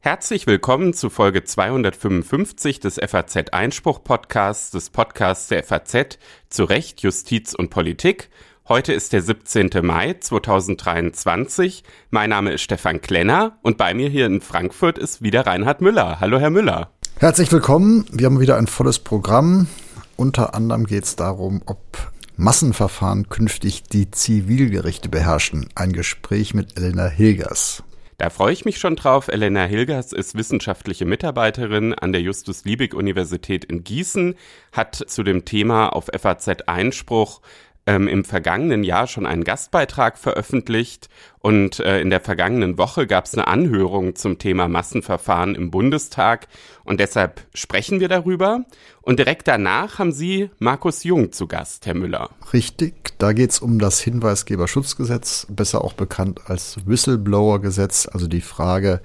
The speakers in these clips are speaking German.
Herzlich willkommen zu Folge 255 des FAZ Einspruch Podcasts, des Podcasts der FAZ zu Recht, Justiz und Politik. Heute ist der 17. Mai 2023. Mein Name ist Stefan Klenner und bei mir hier in Frankfurt ist wieder Reinhard Müller. Hallo, Herr Müller. Herzlich willkommen. Wir haben wieder ein volles Programm. Unter anderem geht es darum, ob Massenverfahren künftig die Zivilgerichte beherrschen. Ein Gespräch mit Elena Hilgers. Da freue ich mich schon drauf. Elena Hilgers ist wissenschaftliche Mitarbeiterin an der Justus-Liebig-Universität in Gießen, hat zu dem Thema auf FAZ Einspruch ähm, im vergangenen Jahr schon einen Gastbeitrag veröffentlicht und äh, in der vergangenen Woche gab es eine Anhörung zum Thema Massenverfahren im Bundestag und deshalb sprechen wir darüber. Und direkt danach haben Sie Markus Jung zu Gast, Herr Müller. Richtig, da geht es um das Hinweisgeberschutzgesetz, besser auch bekannt als Whistleblower-Gesetz, also die Frage,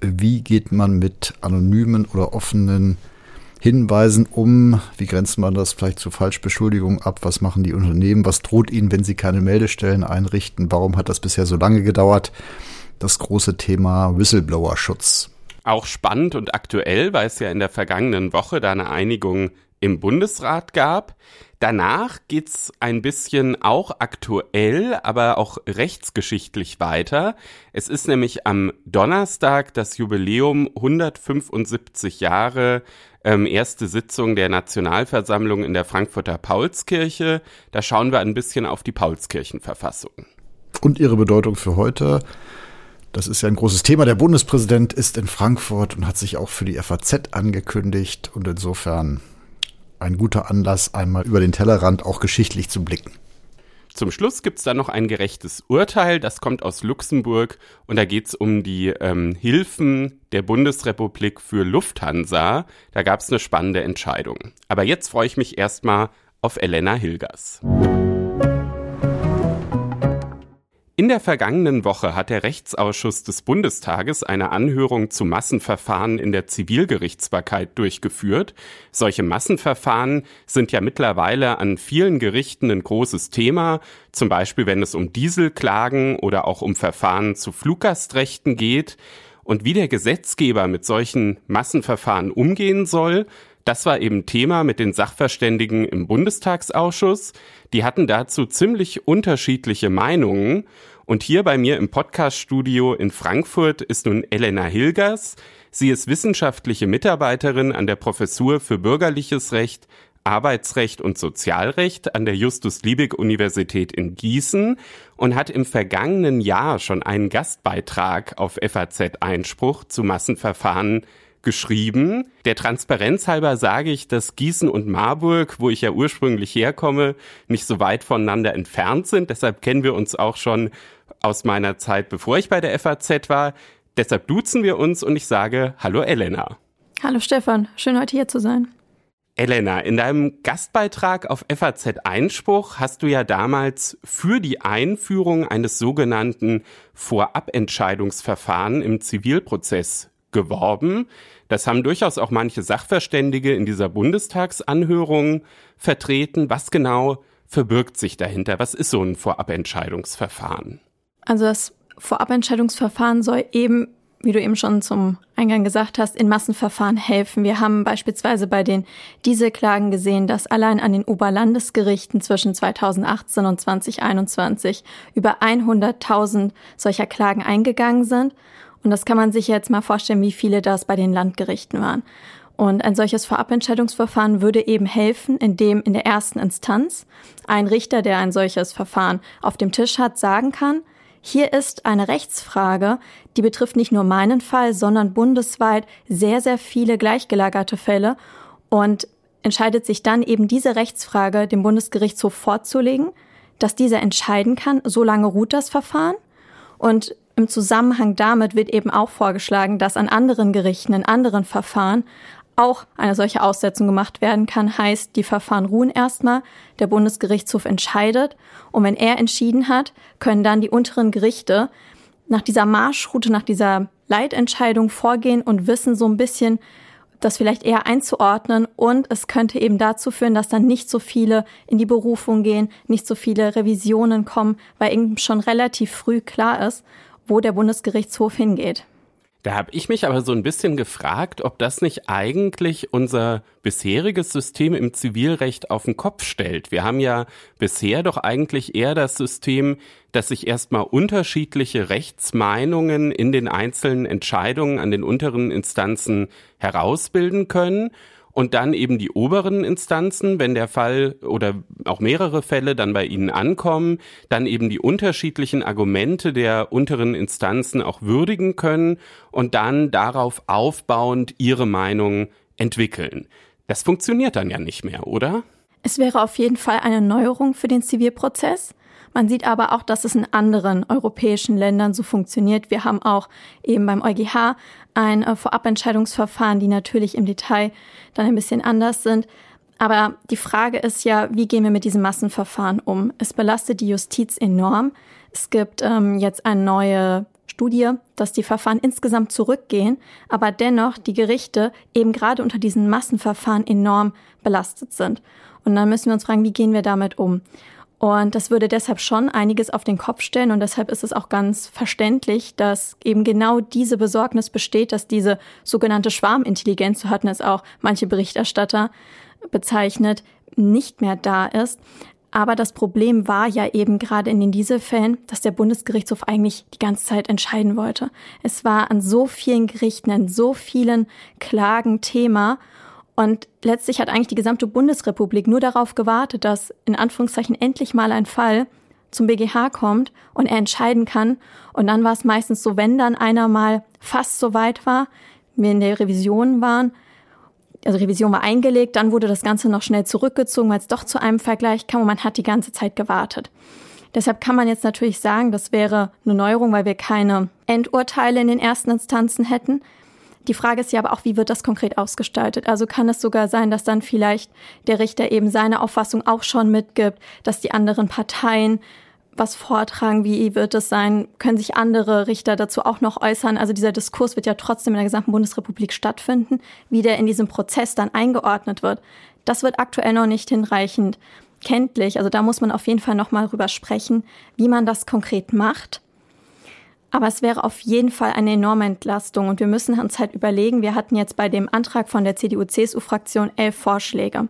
wie geht man mit anonymen oder offenen Hinweisen um, wie grenzt man das vielleicht zu Falschbeschuldigungen ab, was machen die Unternehmen, was droht ihnen, wenn sie keine Meldestellen einrichten, warum hat das bisher so lange gedauert, das große Thema Whistleblower-Schutz. Auch spannend und aktuell, weil es ja in der vergangenen Woche da eine Einigung im Bundesrat gab. Danach geht's ein bisschen auch aktuell, aber auch rechtsgeschichtlich weiter. Es ist nämlich am Donnerstag das Jubiläum 175 Jahre ähm, erste Sitzung der Nationalversammlung in der Frankfurter Paulskirche. Da schauen wir ein bisschen auf die Paulskirchenverfassung. Und ihre Bedeutung für heute. Das ist ja ein großes Thema. Der Bundespräsident ist in Frankfurt und hat sich auch für die FAZ angekündigt. Und insofern ein guter Anlass, einmal über den Tellerrand auch geschichtlich zu blicken. Zum Schluss gibt's da noch ein gerechtes Urteil, das kommt aus Luxemburg und da geht's um die ähm, Hilfen der Bundesrepublik für Lufthansa. Da gab's eine spannende Entscheidung. Aber jetzt freue ich mich erstmal auf Elena Hilgers. In der vergangenen Woche hat der Rechtsausschuss des Bundestages eine Anhörung zu Massenverfahren in der Zivilgerichtsbarkeit durchgeführt. Solche Massenverfahren sind ja mittlerweile an vielen Gerichten ein großes Thema, zum Beispiel wenn es um Dieselklagen oder auch um Verfahren zu Fluggastrechten geht. Und wie der Gesetzgeber mit solchen Massenverfahren umgehen soll, das war eben Thema mit den Sachverständigen im Bundestagsausschuss. Die hatten dazu ziemlich unterschiedliche Meinungen. Und hier bei mir im Podcaststudio in Frankfurt ist nun Elena Hilgers. Sie ist wissenschaftliche Mitarbeiterin an der Professur für Bürgerliches Recht, Arbeitsrecht und Sozialrecht an der Justus-Liebig-Universität in Gießen und hat im vergangenen Jahr schon einen Gastbeitrag auf FAZ-Einspruch zu Massenverfahren geschrieben. Der Transparenz halber sage ich, dass Gießen und Marburg, wo ich ja ursprünglich herkomme, nicht so weit voneinander entfernt sind. Deshalb kennen wir uns auch schon aus meiner Zeit, bevor ich bei der FAZ war. Deshalb duzen wir uns und ich sage Hallo Elena. Hallo Stefan, schön heute hier zu sein. Elena, in deinem Gastbeitrag auf FAZ Einspruch hast du ja damals für die Einführung eines sogenannten Vorabentscheidungsverfahren im Zivilprozess geworben. Das haben durchaus auch manche Sachverständige in dieser Bundestagsanhörung vertreten. Was genau verbirgt sich dahinter? Was ist so ein Vorabentscheidungsverfahren? Also das Vorabentscheidungsverfahren soll eben, wie du eben schon zum Eingang gesagt hast, in Massenverfahren helfen. Wir haben beispielsweise bei den Dieselklagen gesehen, dass allein an den Oberlandesgerichten zwischen 2018 und 2021 über 100.000 solcher Klagen eingegangen sind. Und das kann man sich jetzt mal vorstellen, wie viele das bei den Landgerichten waren. Und ein solches Vorabentscheidungsverfahren würde eben helfen, indem in der ersten Instanz ein Richter, der ein solches Verfahren auf dem Tisch hat, sagen kann, hier ist eine Rechtsfrage, die betrifft nicht nur meinen Fall, sondern bundesweit sehr, sehr viele gleichgelagerte Fälle und entscheidet sich dann eben diese Rechtsfrage dem Bundesgerichtshof vorzulegen, dass dieser entscheiden kann, so lange ruht das Verfahren und im Zusammenhang damit wird eben auch vorgeschlagen, dass an anderen Gerichten, in anderen Verfahren auch eine solche Aussetzung gemacht werden kann, heißt, die Verfahren ruhen erstmal, der Bundesgerichtshof entscheidet und wenn er entschieden hat, können dann die unteren Gerichte nach dieser Marschroute, nach dieser Leitentscheidung vorgehen und wissen so ein bisschen, das vielleicht eher einzuordnen und es könnte eben dazu führen, dass dann nicht so viele in die Berufung gehen, nicht so viele Revisionen kommen, weil eben schon relativ früh klar ist, wo der Bundesgerichtshof hingeht. Da habe ich mich aber so ein bisschen gefragt, ob das nicht eigentlich unser bisheriges System im Zivilrecht auf den Kopf stellt. Wir haben ja bisher doch eigentlich eher das System, dass sich erstmal unterschiedliche Rechtsmeinungen in den einzelnen Entscheidungen an den unteren Instanzen herausbilden können und dann eben die oberen Instanzen, wenn der Fall oder auch mehrere Fälle dann bei Ihnen ankommen, dann eben die unterschiedlichen Argumente der unteren Instanzen auch würdigen können und dann darauf aufbauend ihre Meinung entwickeln. Das funktioniert dann ja nicht mehr, oder? Es wäre auf jeden Fall eine Neuerung für den Zivilprozess. Man sieht aber auch, dass es in anderen europäischen Ländern so funktioniert. Wir haben auch eben beim EuGH ein äh, Vorabentscheidungsverfahren, die natürlich im Detail dann ein bisschen anders sind. Aber die Frage ist ja, wie gehen wir mit diesem Massenverfahren um? Es belastet die Justiz enorm. Es gibt ähm, jetzt eine neue Studie, dass die Verfahren insgesamt zurückgehen, aber dennoch die Gerichte eben gerade unter diesen Massenverfahren enorm belastet sind. Und dann müssen wir uns fragen, wie gehen wir damit um? Und das würde deshalb schon einiges auf den Kopf stellen. Und deshalb ist es auch ganz verständlich, dass eben genau diese Besorgnis besteht, dass diese sogenannte Schwarmintelligenz, so hatten es auch manche Berichterstatter bezeichnet, nicht mehr da ist. Aber das Problem war ja eben gerade in den Dieselfällen, dass der Bundesgerichtshof eigentlich die ganze Zeit entscheiden wollte. Es war an so vielen Gerichten, an so vielen Klagen Thema. Und letztlich hat eigentlich die gesamte Bundesrepublik nur darauf gewartet, dass in Anführungszeichen endlich mal ein Fall zum BGH kommt und er entscheiden kann. Und dann war es meistens so, wenn dann einer mal fast so weit war, wir in der Revision waren, also Revision war eingelegt, dann wurde das Ganze noch schnell zurückgezogen, weil es doch zu einem Vergleich kam und man hat die ganze Zeit gewartet. Deshalb kann man jetzt natürlich sagen, das wäre eine Neuerung, weil wir keine Endurteile in den ersten Instanzen hätten. Die Frage ist ja aber auch, wie wird das konkret ausgestaltet? Also kann es sogar sein, dass dann vielleicht der Richter eben seine Auffassung auch schon mitgibt, dass die anderen Parteien was vortragen, wie wird es sein, können sich andere Richter dazu auch noch äußern. Also dieser Diskurs wird ja trotzdem in der gesamten Bundesrepublik stattfinden, wie der in diesem Prozess dann eingeordnet wird. Das wird aktuell noch nicht hinreichend kenntlich. Also da muss man auf jeden Fall noch mal drüber sprechen, wie man das konkret macht. Aber es wäre auf jeden Fall eine enorme Entlastung und wir müssen uns halt überlegen, wir hatten jetzt bei dem Antrag von der CDU-CSU-Fraktion elf Vorschläge.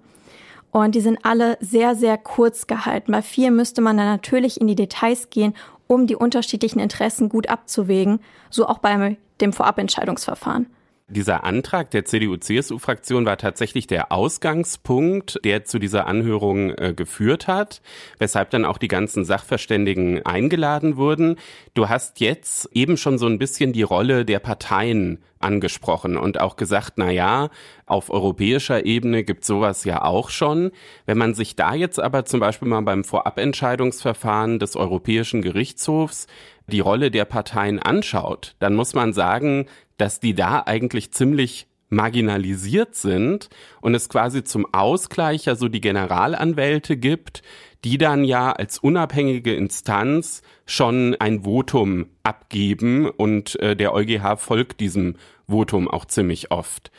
Und die sind alle sehr, sehr kurz gehalten. Bei vier müsste man dann natürlich in die Details gehen, um die unterschiedlichen Interessen gut abzuwägen, so auch bei dem Vorabentscheidungsverfahren. Dieser Antrag der CDU-CSU-Fraktion war tatsächlich der Ausgangspunkt, der zu dieser Anhörung äh, geführt hat, weshalb dann auch die ganzen Sachverständigen eingeladen wurden. Du hast jetzt eben schon so ein bisschen die Rolle der Parteien angesprochen und auch gesagt, na ja, auf europäischer Ebene gibt sowas ja auch schon. Wenn man sich da jetzt aber zum Beispiel mal beim Vorabentscheidungsverfahren des Europäischen Gerichtshofs die Rolle der Parteien anschaut, dann muss man sagen, dass die da eigentlich ziemlich marginalisiert sind und es quasi zum Ausgleich ja so die Generalanwälte gibt, die dann ja als unabhängige Instanz schon ein Votum abgeben und äh, der EuGH folgt diesem Votum auch ziemlich oft.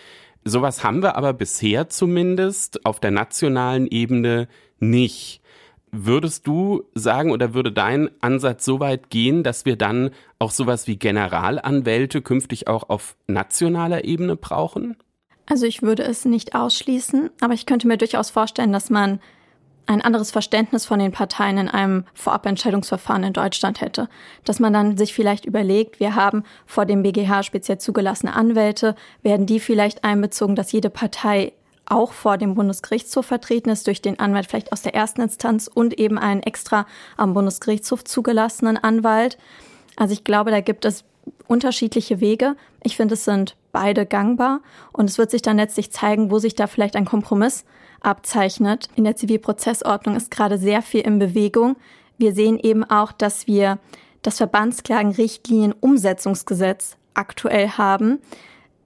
Sowas haben wir aber bisher zumindest auf der nationalen Ebene nicht. Würdest du sagen oder würde dein Ansatz so weit gehen, dass wir dann auch sowas wie Generalanwälte künftig auch auf nationaler Ebene brauchen? Also ich würde es nicht ausschließen, aber ich könnte mir durchaus vorstellen, dass man ein anderes Verständnis von den Parteien in einem Vorabentscheidungsverfahren in Deutschland hätte. Dass man dann sich vielleicht überlegt, wir haben vor dem BGH speziell zugelassene Anwälte, werden die vielleicht einbezogen, dass jede Partei auch vor dem Bundesgerichtshof vertreten ist, durch den Anwalt vielleicht aus der ersten Instanz und eben einen extra am Bundesgerichtshof zugelassenen Anwalt. Also ich glaube, da gibt es unterschiedliche Wege. Ich finde, es sind beide gangbar und es wird sich dann letztlich zeigen, wo sich da vielleicht ein Kompromiss abzeichnet. In der Zivilprozessordnung ist gerade sehr viel in Bewegung. Wir sehen eben auch, dass wir das Verbandsklagenrichtlinien-Umsetzungsgesetz aktuell haben.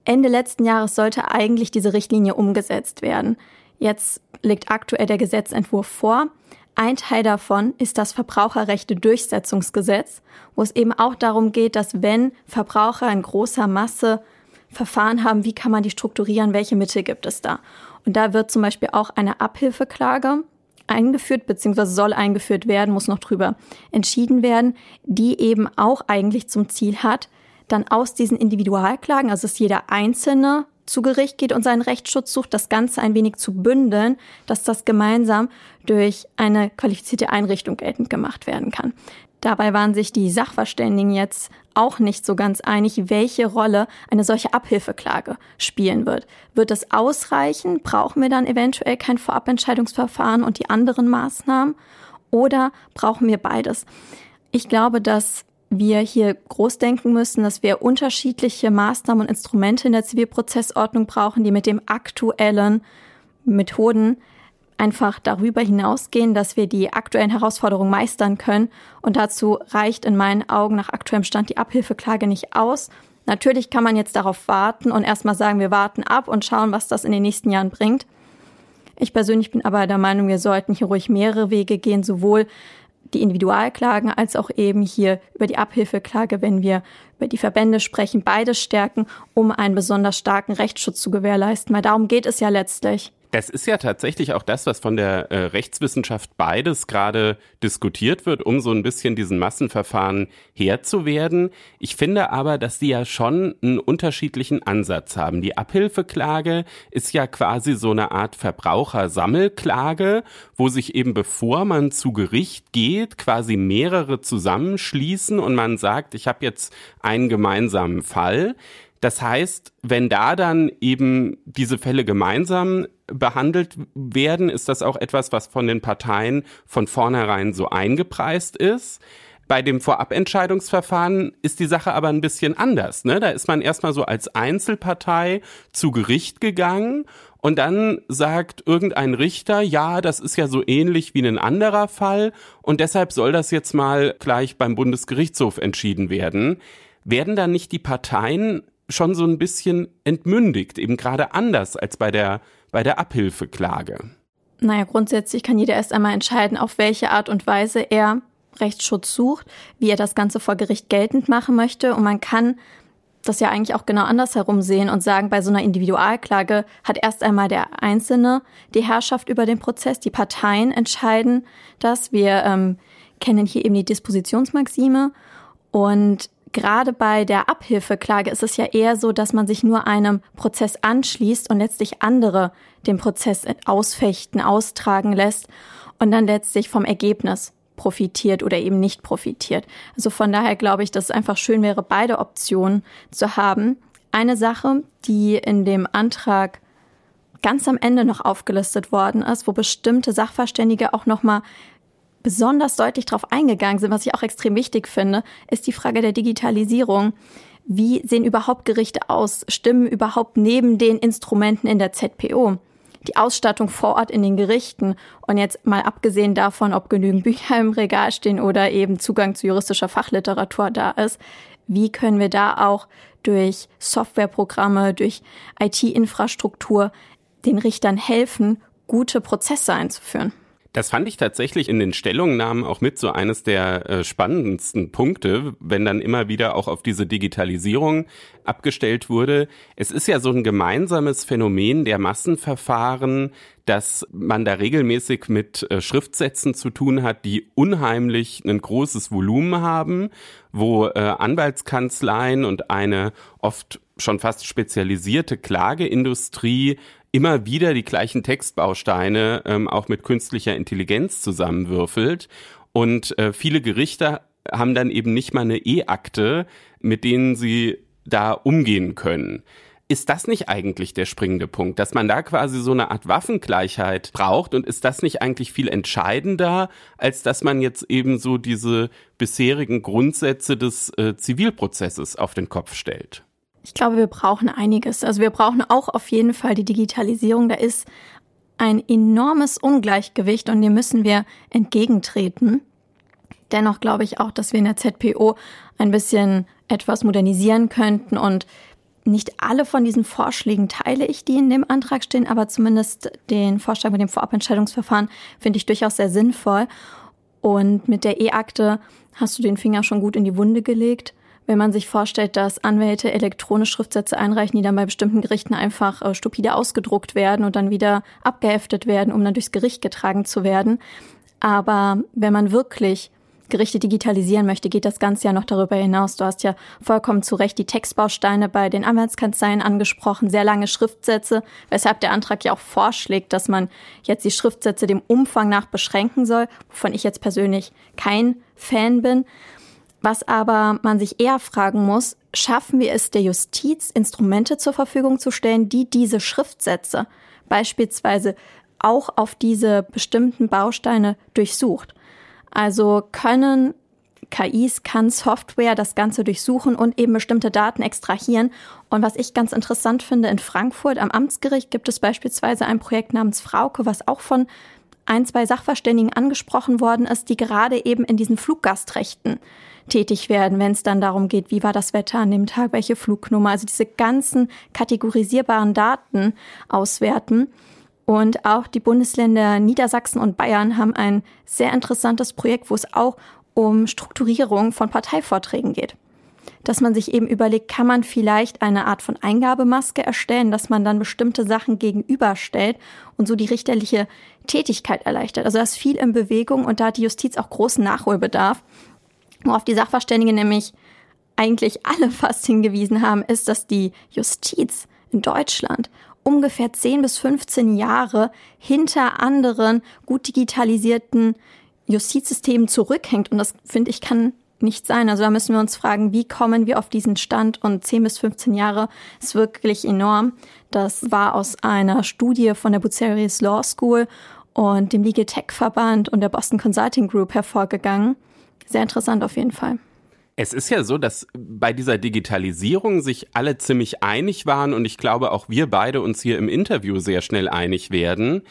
Ende letzten Jahres sollte eigentlich diese Richtlinie umgesetzt werden. Jetzt liegt aktuell der Gesetzentwurf vor. Ein Teil davon ist das Verbraucherrechte-Durchsetzungsgesetz, wo es eben auch darum geht, dass wenn Verbraucher in großer Masse Verfahren haben, wie kann man die strukturieren, welche Mittel gibt es da. Und da wird zum Beispiel auch eine Abhilfeklage eingeführt, beziehungsweise soll eingeführt werden, muss noch drüber entschieden werden, die eben auch eigentlich zum Ziel hat, dann aus diesen Individualklagen, also dass jeder Einzelne zu Gericht geht und seinen Rechtsschutz sucht, das Ganze ein wenig zu bündeln, dass das gemeinsam durch eine qualifizierte Einrichtung geltend gemacht werden kann. Dabei waren sich die Sachverständigen jetzt auch nicht so ganz einig, welche Rolle eine solche Abhilfeklage spielen wird. Wird es ausreichen? Brauchen wir dann eventuell kein Vorabentscheidungsverfahren und die anderen Maßnahmen? Oder brauchen wir beides? Ich glaube, dass wir hier groß denken müssen, dass wir unterschiedliche Maßnahmen und Instrumente in der Zivilprozessordnung brauchen, die mit dem aktuellen Methoden einfach darüber hinausgehen, dass wir die aktuellen Herausforderungen meistern können. Und dazu reicht in meinen Augen nach aktuellem Stand die Abhilfeklage nicht aus. Natürlich kann man jetzt darauf warten und erstmal sagen, wir warten ab und schauen, was das in den nächsten Jahren bringt. Ich persönlich bin aber der Meinung, wir sollten hier ruhig mehrere Wege gehen, sowohl die Individualklagen als auch eben hier über die Abhilfeklage, wenn wir über die Verbände sprechen, beides stärken, um einen besonders starken Rechtsschutz zu gewährleisten. Weil darum geht es ja letztlich. Das ist ja tatsächlich auch das, was von der äh, Rechtswissenschaft beides gerade diskutiert wird, um so ein bisschen diesen Massenverfahren Herr zu werden. Ich finde aber, dass die ja schon einen unterschiedlichen Ansatz haben. Die Abhilfeklage ist ja quasi so eine Art Verbrauchersammelklage, wo sich eben bevor man zu Gericht geht, quasi mehrere zusammenschließen und man sagt, ich habe jetzt einen gemeinsamen Fall. Das heißt, wenn da dann eben diese Fälle gemeinsam behandelt werden, ist das auch etwas, was von den Parteien von vornherein so eingepreist ist. Bei dem Vorabentscheidungsverfahren ist die Sache aber ein bisschen anders. Ne? Da ist man erstmal so als Einzelpartei zu Gericht gegangen und dann sagt irgendein Richter, ja, das ist ja so ähnlich wie ein anderer Fall und deshalb soll das jetzt mal gleich beim Bundesgerichtshof entschieden werden. Werden dann nicht die Parteien schon so ein bisschen entmündigt, eben gerade anders als bei der, bei der Abhilfeklage. Naja, grundsätzlich kann jeder erst einmal entscheiden, auf welche Art und Weise er Rechtsschutz sucht, wie er das Ganze vor Gericht geltend machen möchte. Und man kann das ja eigentlich auch genau andersherum sehen und sagen, bei so einer Individualklage hat erst einmal der Einzelne die Herrschaft über den Prozess. Die Parteien entscheiden das. Wir ähm, kennen hier eben die Dispositionsmaxime. Und gerade bei der Abhilfeklage ist es ja eher so, dass man sich nur einem Prozess anschließt und letztlich andere den Prozess ausfechten, austragen lässt und dann letztlich vom Ergebnis profitiert oder eben nicht profitiert. Also von daher glaube ich, dass es einfach schön wäre, beide Optionen zu haben. Eine Sache, die in dem Antrag ganz am Ende noch aufgelistet worden ist, wo bestimmte Sachverständige auch noch mal besonders deutlich darauf eingegangen sind, was ich auch extrem wichtig finde, ist die Frage der Digitalisierung. Wie sehen überhaupt Gerichte aus? Stimmen überhaupt neben den Instrumenten in der ZPO? Die Ausstattung vor Ort in den Gerichten und jetzt mal abgesehen davon, ob genügend Bücher im Regal stehen oder eben Zugang zu juristischer Fachliteratur da ist, wie können wir da auch durch Softwareprogramme, durch IT-Infrastruktur den Richtern helfen, gute Prozesse einzuführen? Das fand ich tatsächlich in den Stellungnahmen auch mit so eines der äh, spannendsten Punkte, wenn dann immer wieder auch auf diese Digitalisierung abgestellt wurde. Es ist ja so ein gemeinsames Phänomen der Massenverfahren, dass man da regelmäßig mit äh, Schriftsätzen zu tun hat, die unheimlich ein großes Volumen haben, wo äh, Anwaltskanzleien und eine oft schon fast spezialisierte Klageindustrie immer wieder die gleichen Textbausteine ähm, auch mit künstlicher Intelligenz zusammenwürfelt. Und äh, viele Gerichte haben dann eben nicht mal eine E-Akte, mit denen sie da umgehen können. Ist das nicht eigentlich der springende Punkt, dass man da quasi so eine Art Waffengleichheit braucht und ist das nicht eigentlich viel entscheidender, als dass man jetzt eben so diese bisherigen Grundsätze des äh, Zivilprozesses auf den Kopf stellt? Ich glaube, wir brauchen einiges. Also wir brauchen auch auf jeden Fall die Digitalisierung. Da ist ein enormes Ungleichgewicht und dem müssen wir entgegentreten. Dennoch glaube ich auch, dass wir in der ZPO ein bisschen etwas modernisieren könnten und nicht alle von diesen Vorschlägen teile ich, die in dem Antrag stehen, aber zumindest den Vorschlag mit dem Vorabentscheidungsverfahren finde ich durchaus sehr sinnvoll. Und mit der E-Akte hast du den Finger schon gut in die Wunde gelegt wenn man sich vorstellt, dass Anwälte elektronische Schriftsätze einreichen, die dann bei bestimmten Gerichten einfach äh, stupide ausgedruckt werden und dann wieder abgeheftet werden, um dann durchs Gericht getragen zu werden. Aber wenn man wirklich Gerichte digitalisieren möchte, geht das Ganze ja noch darüber hinaus. Du hast ja vollkommen zu Recht die Textbausteine bei den Anwaltskanzleien angesprochen, sehr lange Schriftsätze, weshalb der Antrag ja auch vorschlägt, dass man jetzt die Schriftsätze dem Umfang nach beschränken soll, wovon ich jetzt persönlich kein Fan bin. Was aber man sich eher fragen muss, schaffen wir es der Justiz, Instrumente zur Verfügung zu stellen, die diese Schriftsätze beispielsweise auch auf diese bestimmten Bausteine durchsucht. Also können KIs, kann Software das Ganze durchsuchen und eben bestimmte Daten extrahieren. Und was ich ganz interessant finde, in Frankfurt am Amtsgericht gibt es beispielsweise ein Projekt namens Frauke, was auch von ein, zwei Sachverständigen angesprochen worden ist, die gerade eben in diesen Fluggastrechten tätig werden, wenn es dann darum geht, wie war das Wetter an dem Tag, welche Flugnummer, also diese ganzen kategorisierbaren Daten auswerten. Und auch die Bundesländer Niedersachsen und Bayern haben ein sehr interessantes Projekt, wo es auch um Strukturierung von Parteivorträgen geht. Dass man sich eben überlegt, kann man vielleicht eine Art von Eingabemaske erstellen, dass man dann bestimmte Sachen gegenüberstellt und so die richterliche Tätigkeit erleichtert. Also da ist viel in Bewegung und da hat die Justiz auch großen Nachholbedarf. Worauf die Sachverständigen nämlich eigentlich alle fast hingewiesen haben, ist, dass die Justiz in Deutschland ungefähr 10 bis 15 Jahre hinter anderen gut digitalisierten Justizsystemen zurückhängt. Und das, finde ich, kann nicht sein. Also da müssen wir uns fragen, wie kommen wir auf diesen Stand? Und 10 bis 15 Jahre ist wirklich enorm. Das war aus einer Studie von der Bucerius Law School und dem Legal Tech Verband und der Boston Consulting Group hervorgegangen. Sehr interessant auf jeden Fall. Es ist ja so, dass bei dieser Digitalisierung sich alle ziemlich einig waren und ich glaube auch wir beide uns hier im Interview sehr schnell einig werden.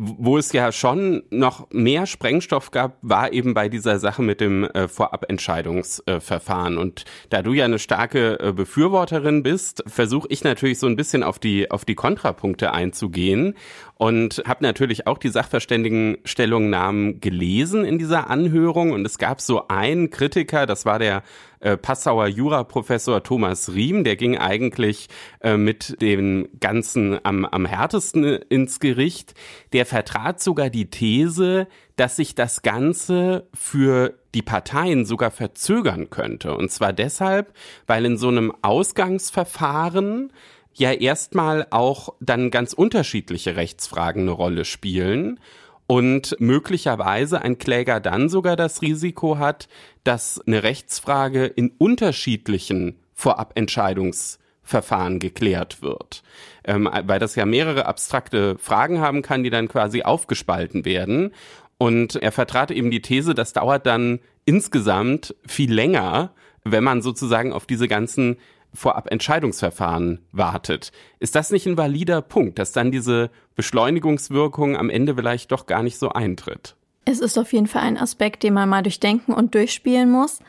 Wo es ja schon noch mehr Sprengstoff gab, war eben bei dieser Sache mit dem äh, Vorabentscheidungsverfahren. Äh, und da du ja eine starke äh, Befürworterin bist, versuche ich natürlich so ein bisschen auf die auf die Kontrapunkte einzugehen und habe natürlich auch die Sachverständigenstellungnahmen gelesen in dieser Anhörung. Und es gab so einen Kritiker, das war der äh, Passauer Juraprofessor Thomas Riem, der ging eigentlich äh, mit dem Ganzen am, am härtesten ins Gericht. Der vertrat sogar die These, dass sich das Ganze für die Parteien sogar verzögern könnte. Und zwar deshalb, weil in so einem Ausgangsverfahren ja erstmal auch dann ganz unterschiedliche Rechtsfragen eine Rolle spielen und möglicherweise ein Kläger dann sogar das Risiko hat, dass eine Rechtsfrage in unterschiedlichen Vorabentscheidungsverfahren geklärt wird, ähm, weil das ja mehrere abstrakte Fragen haben kann, die dann quasi aufgespalten werden. Und er vertrat eben die These, das dauert dann insgesamt viel länger, wenn man sozusagen auf diese ganzen vorab Entscheidungsverfahren wartet. Ist das nicht ein valider Punkt, dass dann diese Beschleunigungswirkung am Ende vielleicht doch gar nicht so eintritt? Es ist auf jeden Fall ein Aspekt, den man mal durchdenken und durchspielen muss.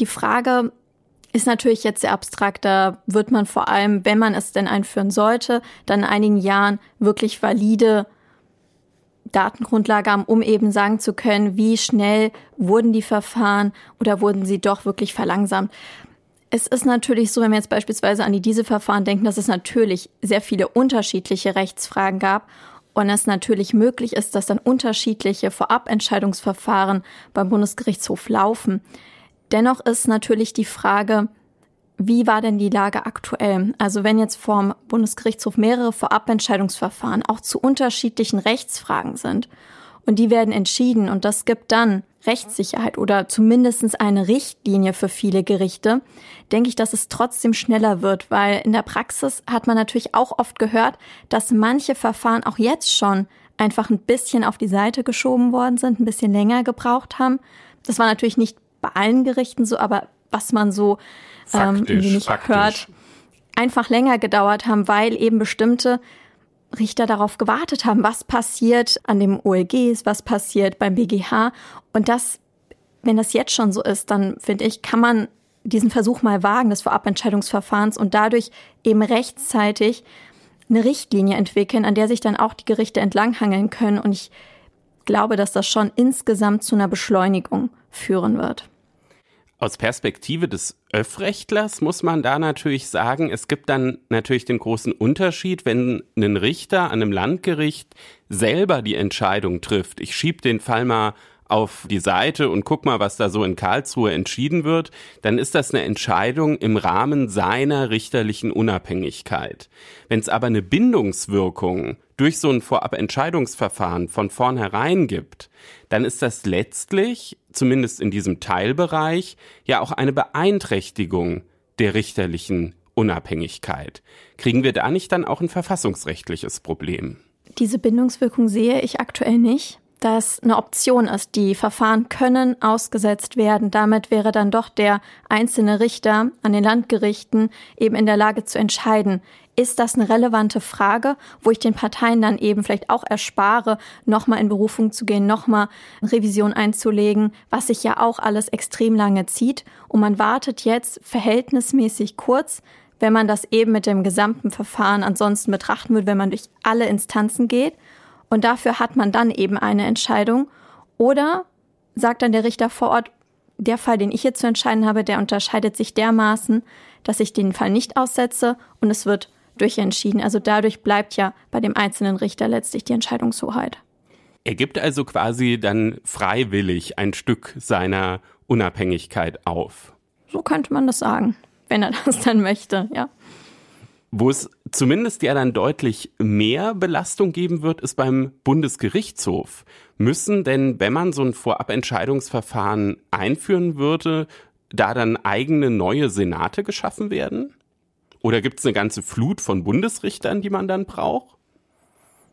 Die Frage ist natürlich jetzt sehr abstrakt. Da wird man vor allem, wenn man es denn einführen sollte, dann in einigen Jahren wirklich valide Datengrundlage haben, um eben sagen zu können, wie schnell wurden die Verfahren oder wurden sie doch wirklich verlangsamt. Es ist natürlich so, wenn wir jetzt beispielsweise an die Diese-Verfahren denken, dass es natürlich sehr viele unterschiedliche Rechtsfragen gab und es natürlich möglich ist, dass dann unterschiedliche Vorabentscheidungsverfahren beim Bundesgerichtshof laufen. Dennoch ist natürlich die Frage, wie war denn die Lage aktuell? Also wenn jetzt vom Bundesgerichtshof mehrere Vorabentscheidungsverfahren auch zu unterschiedlichen Rechtsfragen sind und die werden entschieden und das gibt dann Rechtssicherheit oder zumindest eine Richtlinie für viele Gerichte, denke ich, dass es trotzdem schneller wird, weil in der Praxis hat man natürlich auch oft gehört, dass manche Verfahren auch jetzt schon einfach ein bisschen auf die Seite geschoben worden sind, ein bisschen länger gebraucht haben. Das war natürlich nicht bei allen Gerichten so, aber was man so ähm, nicht hört, einfach länger gedauert haben, weil eben bestimmte Richter darauf gewartet haben, was passiert an dem OLGs, was passiert beim BGH. Und das, wenn das jetzt schon so ist, dann finde ich, kann man diesen Versuch mal wagen des Vorabentscheidungsverfahrens und dadurch eben rechtzeitig eine Richtlinie entwickeln, an der sich dann auch die Gerichte entlanghangeln können. Und ich glaube, dass das schon insgesamt zu einer Beschleunigung führen wird. Aus Perspektive des Öffrechtlers muss man da natürlich sagen, es gibt dann natürlich den großen Unterschied, wenn ein Richter an einem Landgericht selber die Entscheidung trifft. Ich schieb den Fall mal auf die Seite und guck mal, was da so in Karlsruhe entschieden wird, dann ist das eine Entscheidung im Rahmen seiner richterlichen Unabhängigkeit. Wenn es aber eine Bindungswirkung durch so ein Vorabentscheidungsverfahren von vornherein gibt, dann ist das letztlich, zumindest in diesem Teilbereich, ja auch eine Beeinträchtigung der richterlichen Unabhängigkeit. Kriegen wir da nicht dann auch ein verfassungsrechtliches Problem? Diese Bindungswirkung sehe ich aktuell nicht das eine Option ist. Die Verfahren können ausgesetzt werden. Damit wäre dann doch der einzelne Richter an den Landgerichten eben in der Lage zu entscheiden, ist das eine relevante Frage, wo ich den Parteien dann eben vielleicht auch erspare, nochmal in Berufung zu gehen, nochmal Revision einzulegen, was sich ja auch alles extrem lange zieht. Und man wartet jetzt verhältnismäßig kurz, wenn man das eben mit dem gesamten Verfahren ansonsten betrachten würde, wenn man durch alle Instanzen geht. Und dafür hat man dann eben eine Entscheidung. Oder sagt dann der Richter vor Ort, der Fall, den ich hier zu entscheiden habe, der unterscheidet sich dermaßen, dass ich den Fall nicht aussetze und es wird durchentschieden. Also dadurch bleibt ja bei dem einzelnen Richter letztlich die Entscheidungshoheit. Er gibt also quasi dann freiwillig ein Stück seiner Unabhängigkeit auf. So könnte man das sagen, wenn er das dann möchte, ja. Wo es zumindest ja dann deutlich mehr Belastung geben wird, ist beim Bundesgerichtshof. Müssen denn, wenn man so ein Vorabentscheidungsverfahren einführen würde, da dann eigene neue Senate geschaffen werden? Oder gibt es eine ganze Flut von Bundesrichtern, die man dann braucht?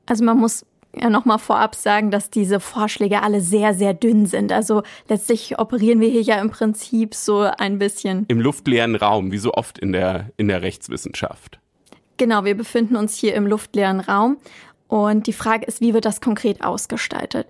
Also man muss ja nochmal vorab sagen, dass diese Vorschläge alle sehr, sehr dünn sind. Also letztlich operieren wir hier ja im Prinzip so ein bisschen. Im luftleeren Raum, wie so oft in der, in der Rechtswissenschaft. Genau, wir befinden uns hier im luftleeren Raum und die Frage ist, wie wird das konkret ausgestaltet?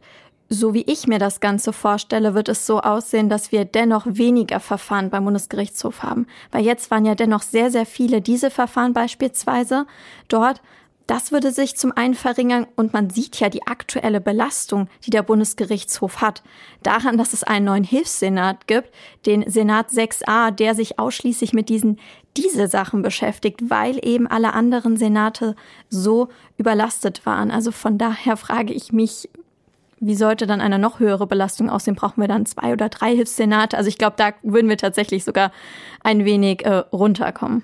So wie ich mir das Ganze vorstelle, wird es so aussehen, dass wir dennoch weniger Verfahren beim Bundesgerichtshof haben. Weil jetzt waren ja dennoch sehr, sehr viele diese Verfahren beispielsweise dort das würde sich zum einen verringern und man sieht ja die aktuelle Belastung, die der Bundesgerichtshof hat, daran, dass es einen neuen Hilfssenat gibt, den Senat 6a, der sich ausschließlich mit diesen diese Sachen beschäftigt, weil eben alle anderen Senate so überlastet waren. Also von daher frage ich mich, wie sollte dann eine noch höhere Belastung aussehen? Brauchen wir dann zwei oder drei Hilfssenate? Also ich glaube, da würden wir tatsächlich sogar ein wenig äh, runterkommen.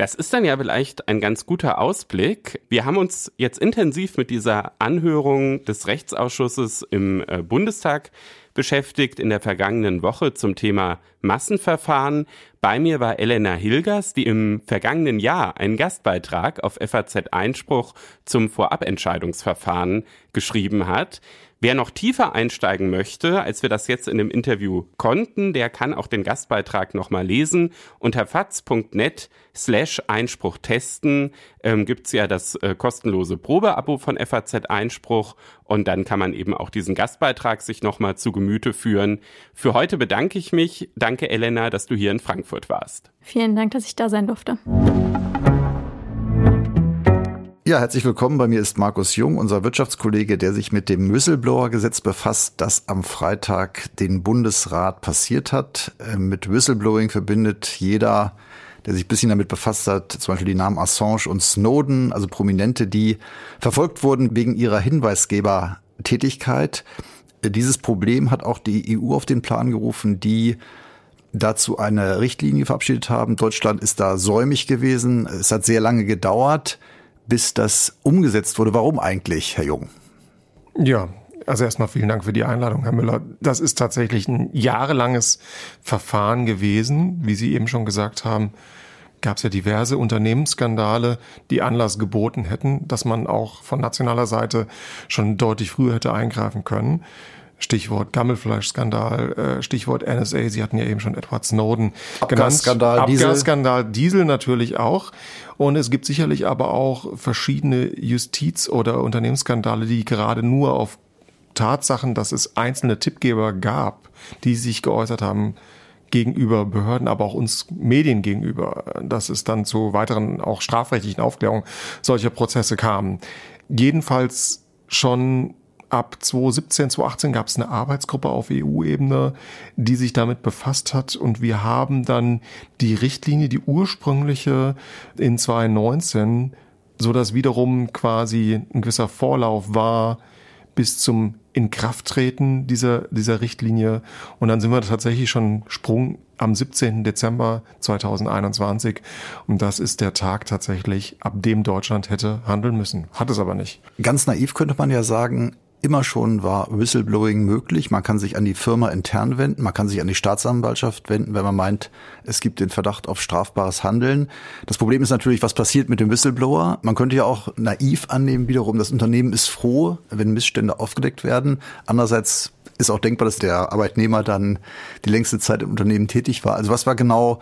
Das ist dann ja vielleicht ein ganz guter Ausblick. Wir haben uns jetzt intensiv mit dieser Anhörung des Rechtsausschusses im äh, Bundestag beschäftigt in der vergangenen Woche zum Thema Massenverfahren. Bei mir war Elena Hilgers, die im vergangenen Jahr einen Gastbeitrag auf FAZ Einspruch zum Vorabentscheidungsverfahren geschrieben hat. Wer noch tiefer einsteigen möchte, als wir das jetzt in dem Interview konnten, der kann auch den Gastbeitrag nochmal lesen. Unter faz.net slash Einspruch testen ähm, gibt's ja das äh, kostenlose Probeabo von FAZ Einspruch und dann kann man eben auch diesen Gastbeitrag sich nochmal zu Gemüte führen. Für heute bedanke ich mich. Danke, Elena, dass du hier in Frankfurt warst. Vielen Dank, dass ich da sein durfte. Ja, herzlich willkommen. Bei mir ist Markus Jung, unser Wirtschaftskollege, der sich mit dem Whistleblower-Gesetz befasst, das am Freitag den Bundesrat passiert hat. Äh, mit Whistleblowing verbindet jeder, der sich ein bisschen damit befasst hat, zum Beispiel die Namen Assange und Snowden, also Prominente, die verfolgt wurden wegen ihrer Hinweisgebertätigkeit. Dieses Problem hat auch die EU auf den Plan gerufen, die dazu eine Richtlinie verabschiedet haben. Deutschland ist da säumig gewesen. Es hat sehr lange gedauert bis das umgesetzt wurde. Warum eigentlich, Herr Jung? Ja, also erstmal vielen Dank für die Einladung, Herr Müller. Das ist tatsächlich ein jahrelanges Verfahren gewesen. Wie Sie eben schon gesagt haben, gab es ja diverse Unternehmensskandale, die Anlass geboten hätten, dass man auch von nationaler Seite schon deutlich früher hätte eingreifen können. Stichwort Gammelfleischskandal, äh, Stichwort NSA, Sie hatten ja eben schon Edward Snowden Abgasskandal, genannt. Abgasskandal, Diesel. Diesel natürlich auch. Und es gibt sicherlich aber auch verschiedene Justiz- oder Unternehmensskandale, die gerade nur auf Tatsachen, dass es einzelne Tippgeber gab, die sich geäußert haben gegenüber Behörden, aber auch uns Medien gegenüber, dass es dann zu weiteren auch strafrechtlichen Aufklärungen solcher Prozesse kam. Jedenfalls schon ab 2017, 2018 gab es eine Arbeitsgruppe auf EU-Ebene, die sich damit befasst hat. Und wir haben dann die Richtlinie, die ursprüngliche in 2019, so dass wiederum quasi ein gewisser Vorlauf war bis zum Inkrafttreten dieser, dieser Richtlinie. Und dann sind wir tatsächlich schon Sprung am 17. Dezember 2021. Und das ist der Tag tatsächlich, ab dem Deutschland hätte handeln müssen. Hat es aber nicht. Ganz naiv könnte man ja sagen, immer schon war Whistleblowing möglich. Man kann sich an die Firma intern wenden, man kann sich an die Staatsanwaltschaft wenden, wenn man meint, es gibt den Verdacht auf strafbares Handeln. Das Problem ist natürlich, was passiert mit dem Whistleblower? Man könnte ja auch naiv annehmen, wiederum, das Unternehmen ist froh, wenn Missstände aufgedeckt werden. Andererseits ist auch denkbar, dass der Arbeitnehmer dann die längste Zeit im Unternehmen tätig war. Also was war genau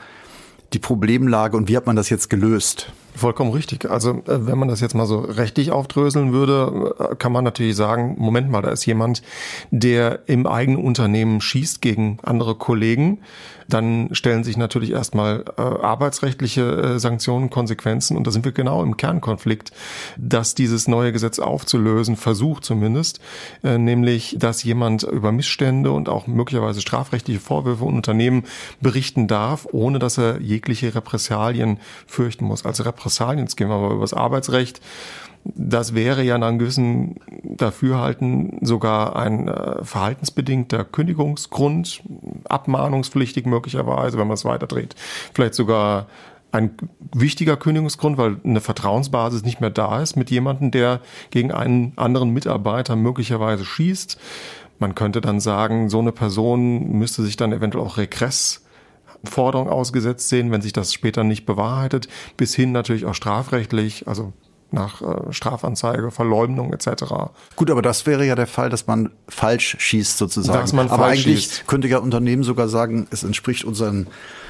die Problemlage und wie hat man das jetzt gelöst? Vollkommen richtig. Also äh, wenn man das jetzt mal so rechtlich aufdröseln würde, äh, kann man natürlich sagen, Moment mal, da ist jemand, der im eigenen Unternehmen schießt gegen andere Kollegen. Dann stellen sich natürlich erstmal äh, arbeitsrechtliche äh, Sanktionen, Konsequenzen und da sind wir genau im Kernkonflikt, dass dieses neue Gesetz aufzulösen versucht zumindest, äh, nämlich dass jemand über Missstände und auch möglicherweise strafrechtliche Vorwürfe und Unternehmen berichten darf, ohne dass er jegliche Repressalien fürchten muss. Also Repressalien, jetzt gehen wir mal über das Arbeitsrecht. Das wäre ja nach einem gewissen Dafürhalten sogar ein äh, verhaltensbedingter Kündigungsgrund, abmahnungspflichtig möglicherweise, wenn man es weiterdreht. Vielleicht sogar ein wichtiger Kündigungsgrund, weil eine Vertrauensbasis nicht mehr da ist mit jemandem, der gegen einen anderen Mitarbeiter möglicherweise schießt. Man könnte dann sagen, so eine Person müsste sich dann eventuell auch Regress Forderung ausgesetzt sehen, wenn sich das später nicht bewahrheitet, bis hin natürlich auch strafrechtlich, also nach äh, Strafanzeige, Verleumdung etc. Gut, aber das wäre ja der Fall, dass man falsch schießt sozusagen. Dass man aber falsch eigentlich schießt. könnte ja Unternehmen sogar sagen, es entspricht unseren,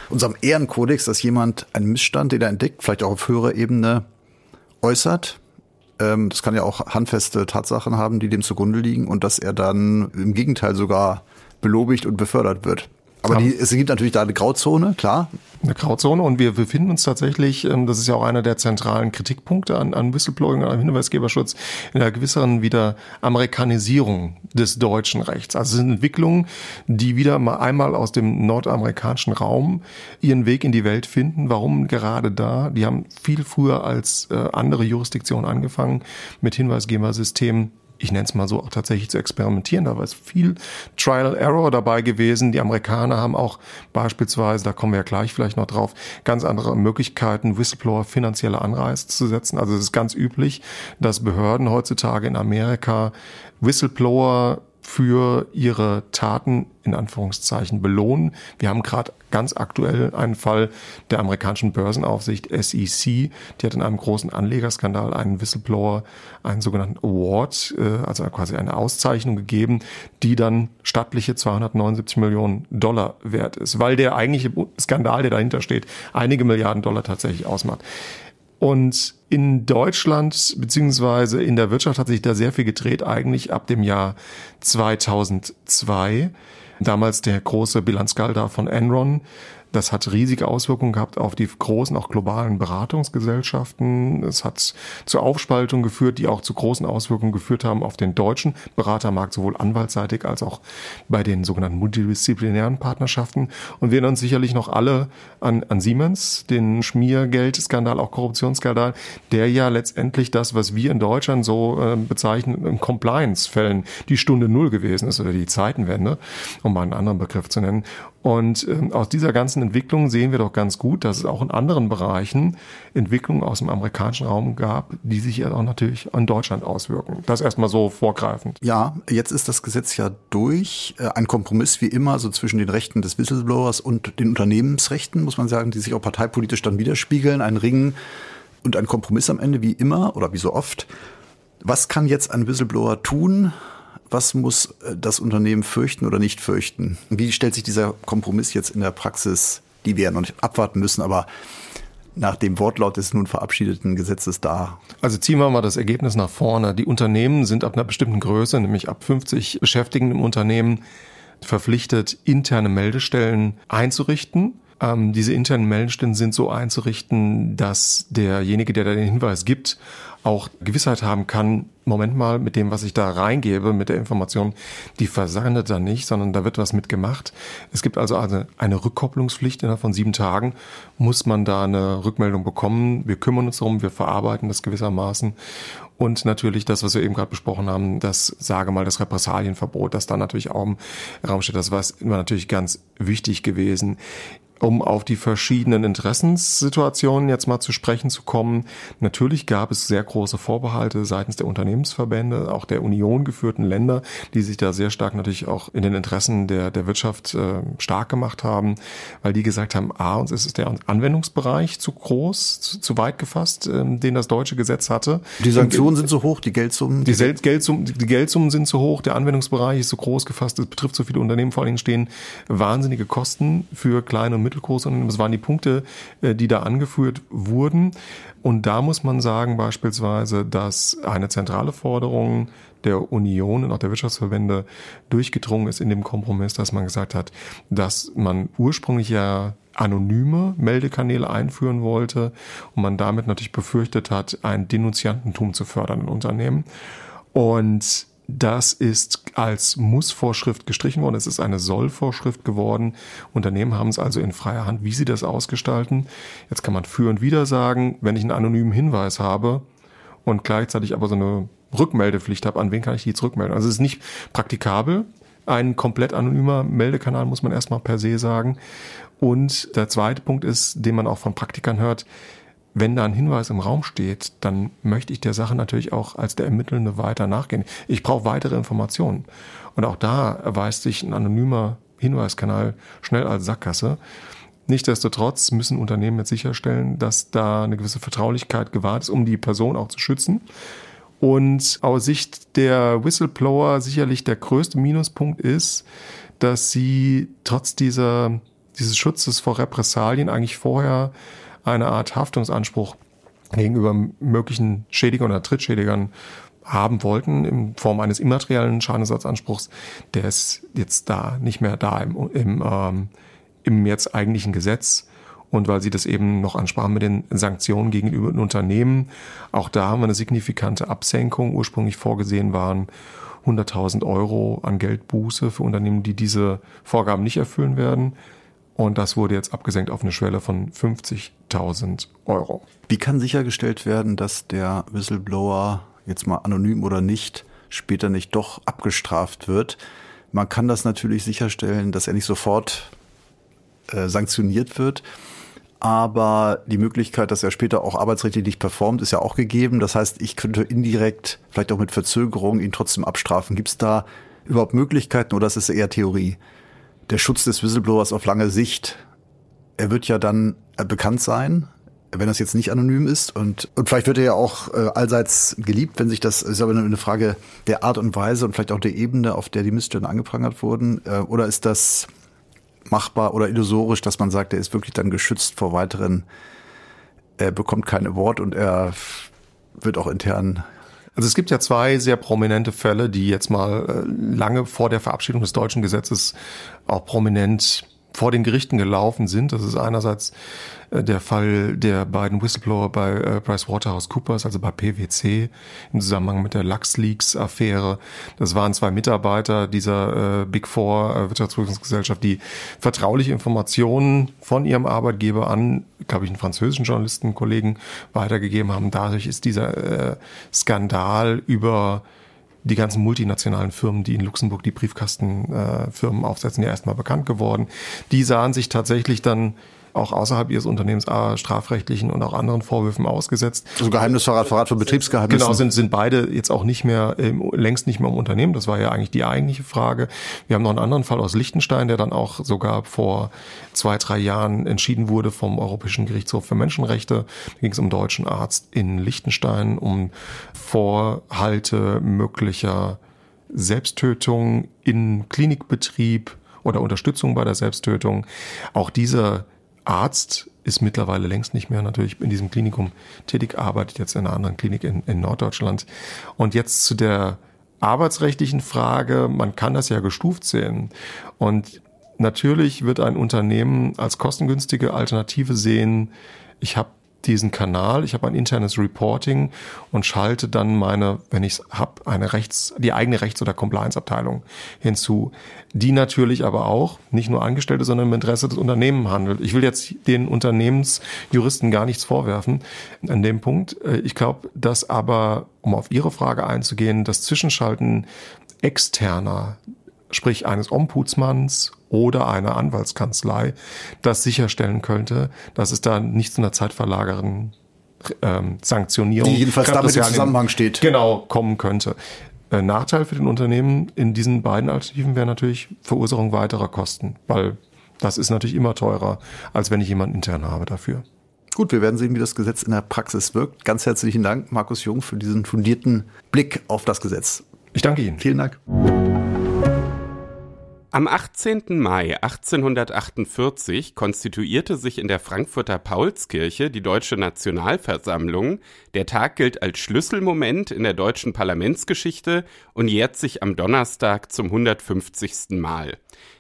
unserem Ehrenkodex, dass jemand einen Missstand, den er entdeckt, vielleicht auch auf höherer Ebene äußert. Ähm, das kann ja auch handfeste Tatsachen haben, die dem zugrunde liegen und dass er dann im Gegenteil sogar belobigt und befördert wird. Aber die, es gibt natürlich da eine Grauzone, klar. Eine Grauzone und wir befinden uns tatsächlich, ähm, das ist ja auch einer der zentralen Kritikpunkte an, an Whistleblowing, an Hinweisgeberschutz, in einer gewisseren wieder Amerikanisierung des deutschen Rechts. Also es sind Entwicklungen, die wieder mal einmal aus dem nordamerikanischen Raum ihren Weg in die Welt finden. Warum gerade da? Die haben viel früher als äh, andere Jurisdiktionen angefangen mit Hinweisgebersystemen ich nenne es mal so, auch tatsächlich zu experimentieren. Da war es viel Trial Error dabei gewesen. Die Amerikaner haben auch beispielsweise, da kommen wir ja gleich vielleicht noch drauf, ganz andere Möglichkeiten, Whistleblower finanzielle Anreize zu setzen. Also es ist ganz üblich, dass Behörden heutzutage in Amerika Whistleblower für ihre Taten in Anführungszeichen belohnen. Wir haben gerade ganz aktuell einen Fall der amerikanischen Börsenaufsicht SEC, die hat in einem großen Anlegerskandal einen Whistleblower einen sogenannten Award, äh, also quasi eine Auszeichnung gegeben, die dann stattliche 279 Millionen Dollar wert ist, weil der eigentliche Skandal, der dahinter steht, einige Milliarden Dollar tatsächlich ausmacht. Und in Deutschland beziehungsweise in der Wirtschaft hat sich da sehr viel gedreht, eigentlich ab dem Jahr 2002. Damals der große Bilanzskandal von Enron, das hat riesige Auswirkungen gehabt auf die großen, auch globalen Beratungsgesellschaften. Es hat zu Aufspaltung geführt, die auch zu großen Auswirkungen geführt haben auf den deutschen Beratermarkt, sowohl anwaltsseitig als auch bei den sogenannten multidisziplinären Partnerschaften. Und wir erinnern uns sicherlich noch alle an, an Siemens, den Schmiergeldskandal, auch Korruptionsskandal, der ja letztendlich das, was wir in Deutschland so äh, bezeichnen, in Compliance-Fällen die Stunde Null gewesen ist oder die Zeitenwende, um mal einen anderen Begriff zu nennen. Und ähm, aus dieser ganzen Entwicklung sehen wir doch ganz gut, dass es auch in anderen Bereichen Entwicklungen aus dem amerikanischen Raum gab, die sich ja auch natürlich an Deutschland auswirken. Das erstmal so vorgreifend. Ja, jetzt ist das Gesetz ja durch. Äh, Ein Kompromiss wie immer, so zwischen den Rechten des Whistleblowers und den Unternehmensrechten, muss man sagen, die sich auch parteipolitisch dann widerspiegeln. Ein Ring und ein Kompromiss am Ende wie immer oder wie so oft. Was kann jetzt ein Whistleblower tun? Was muss äh, das Unternehmen fürchten oder nicht fürchten? Wie stellt sich dieser Kompromiss jetzt in der Praxis, die wir ja noch nicht abwarten müssen, aber nach dem Wortlaut des nun verabschiedeten Gesetzes dar? Also ziehen wir mal das Ergebnis nach vorne. Die Unternehmen sind ab einer bestimmten Größe, nämlich ab 50 Beschäftigten im Unternehmen, verpflichtet, interne Meldestellen einzurichten Ähm, diese internen Meldestellen sind so einzurichten, dass derjenige, der da den Hinweis gibt, auch Gewissheit haben kann, Moment mal, mit dem, was ich da reingebe, mit der Information, die versandet da nicht, sondern da wird was mitgemacht. Es gibt also eine, eine Rückkopplungspflicht innerhalb von sieben Tagen, muss man da eine Rückmeldung bekommen. Wir kümmern uns darum, wir verarbeiten das gewissermaßen. Und natürlich das, was wir eben gerade besprochen haben, das, sage mal, das Repressalienverbot, das da natürlich auch im Raum steht, das war immer natürlich ganz wichtig gewesen um auf die verschiedenen Interessenssituationen jetzt mal zu sprechen zu kommen. Natürlich gab es sehr große Vorbehalte seitens der Unternehmensverbände, auch der Union geführten Länder, die sich da sehr stark natürlich auch in den Interessen der, der Wirtschaft äh, stark gemacht haben, weil die gesagt haben, a, uns ist der Anwendungsbereich zu groß, zu, zu weit gefasst, äh, den das deutsche Gesetz hatte. Die Sanktionen sind zu hoch, die Geldsummen? Die, die Geldsummen, die Geldsummen sind zu hoch, der Anwendungsbereich ist zu groß gefasst, es betrifft so viele Unternehmen, vor allen Dingen stehen wahnsinnige Kosten für kleine und mittelgroße Unternehmen. Das waren die Punkte, äh, die da angeführt wurden. Und da muss man sagen beispielsweise, dass eine zentrale Forderung der Union und auch der Wirtschaftsverbände durchgedrungen ist in dem Kompromiss, dass man gesagt hat, dass man ursprünglich ja anonyme Meldekanäle einführen wollte und man damit natürlich befürchtet hat, ein Denunziantentum zu fördern in Unternehmen. Und das ist als Muss-Vorschrift gestrichen worden. Es ist eine Soll-Vorschrift geworden. Unternehmen haben es also in freier Hand, wie sie das ausgestalten. Jetzt kann man für und wieder sagen, wenn ich einen anonymen Hinweis habe und gleichzeitig aber so eine Rückmeldepflicht habe, an wen kann ich die zurückmelden? Also es ist nicht praktikabel. Ein komplett anonymer Meldekanal muss man erstmal per se sagen. Und der zweite Punkt ist, den man auch von Praktikern hört, wenn da ein Hinweis im Raum steht, dann möchte ich der Sache natürlich auch als der Ermittelnde weiter nachgehen. Ich brauche weitere Informationen. Und auch da erweist sich ein anonymer Hinweiskanal schnell als Sackgasse. Nichtsdestotrotz müssen Unternehmen jetzt sicherstellen, dass da eine gewisse Vertraulichkeit gewahrt ist, um die Person auch zu schützen. Und aus Sicht der Whistleblower sicherlich der größte Minuspunkt ist, dass sie trotz dieser, dieses Schutzes vor Repressalien eigentlich vorher eine Art Haftungsanspruch gegenüber möglichen Schädigern oder Trittschädigern haben wollten in Form eines immateriellen Schadenersatzanspruchs, der ist jetzt da nicht mehr da im, im, ähm, im jetzt eigentlichen Gesetz. Und weil Sie das eben noch ansprachen mit den Sanktionen gegenüber den Unternehmen, auch da haben wir eine signifikante Absenkung. Ursprünglich vorgesehen waren 100.000 Euro an Geldbuße für Unternehmen, die diese Vorgaben nicht erfüllen werden. Und das wurde jetzt abgesenkt auf eine Schwelle von 50.000 Euro. Wie kann sichergestellt werden, dass der Whistleblower, jetzt mal anonym oder nicht, später nicht doch abgestraft wird? Man kann das natürlich sicherstellen, dass er nicht sofort äh, sanktioniert wird. Aber die Möglichkeit, dass er später auch arbeitsrechtlich nicht performt, ist ja auch gegeben. Das heißt, ich könnte indirekt, vielleicht auch mit Verzögerung, ihn trotzdem abstrafen. Gibt es da überhaupt Möglichkeiten oder ist es eher Theorie? der Schutz des Whistleblowers auf lange Sicht, er wird ja dann äh, bekannt sein, wenn das jetzt nicht anonym ist. Und, und vielleicht wird er ja auch äh, allseits geliebt, wenn sich das, ist aber eine Frage der Art und Weise und vielleicht auch der Ebene, auf der die Missstände angeprangert wurden, äh, oder ist das machbar oder illusorisch, dass man sagt, er ist wirklich dann geschützt vor weiteren, er bekommt kein Award und er wird auch intern? Also es gibt ja zwei sehr prominente Fälle, die jetzt mal äh, lange vor der Verabschiedung des deutschen Gesetzes auch prominent vor den Gerichten gelaufen sind. Das ist einerseits äh, der Fall der beiden Whistleblower bei äh, PricewaterhouseCoopers, also bei PwC, im Zusammenhang mit der LuxLeaks-Affäre. Das waren zwei Mitarbeiter dieser äh, Big Four äh, Wirtschaftsprüfungsgesellschaft, die vertrauliche Informationen von ihrem Arbeitgeber an, glaube ich, einen französischen Journalistenkollegen weitergegeben haben. Dadurch ist dieser äh, Skandal über die ganzen multinationalen Firmen, die in Luxemburg die Briefkastenfirmen äh, aufsetzen, ja erstmal bekannt geworden. Die sahen sich tatsächlich dann auch außerhalb ihres Unternehmens strafrechtlichen und auch anderen Vorwürfen ausgesetzt. Also Geheimnisverrat, Verrat von Betriebsgeheimnissen. Genau, sind, sind beide jetzt auch nicht mehr, ähm, längst nicht mehr im Unternehmen. Das war ja eigentlich die eigentliche Frage. Wir haben noch einen anderen Fall aus Liechtenstein, der dann auch sogar vor zwei, drei Jahren entschieden wurde vom Europäischen Gerichtshof für Menschenrechte. Da ging es um deutschen Arzt in Liechtenstein, um Vorhalte möglicher Selbsttötung in Klinikbetrieb oder Unterstützung bei der Selbsttötung. Auch dieser Arzt ist mittlerweile längst nicht mehr natürlich in diesem Klinikum tätig, arbeitet jetzt in einer anderen Klinik in, in Norddeutschland. Und jetzt zu der arbeitsrechtlichen Frage, man kann das ja gestuft sehen. Und natürlich wird ein Unternehmen als kostengünstige Alternative sehen, ich habe diesen Kanal, ich habe ein internes Reporting und schalte dann meine, wenn ich es habe, eine Rechts, die eigene Rechts- oder Compliance-Abteilung hinzu, die natürlich aber auch nicht nur Angestellte, sondern im Interesse des Unternehmens handelt. Ich will jetzt den Unternehmensjuristen gar nichts vorwerfen an dem Punkt. Äh, ich glaube, dass aber, um auf Ihre Frage einzugehen, das Zwischenschalten externer sprich eines Ombudsmanns oder einer Anwaltskanzlei, das sicherstellen könnte, dass es da nicht zu einer zeitverlagerten ähm, Sanktionierung, die jedenfalls damit im Zusammenhang steht, genau kommen könnte. Äh, Nachteil für den Unternehmen in diesen beiden Alternativen wäre natürlich Verursachung weiterer Kosten, weil das ist natürlich immer teurer, als wenn ich jemanden intern habe dafür. Gut, wir werden sehen, wie das Gesetz in der Praxis wirkt. Ganz herzlichen Dank, Markus Jung, für diesen fundierten Blick auf das Gesetz. Ich danke Ihnen. Vielen Dank. Am 18. Mai 1848 konstituierte sich in der Frankfurter Paulskirche die Deutsche Nationalversammlung. Der Tag gilt als Schlüsselmoment in der deutschen Parlamentsgeschichte und jährt sich am Donnerstag zum 150. Mal.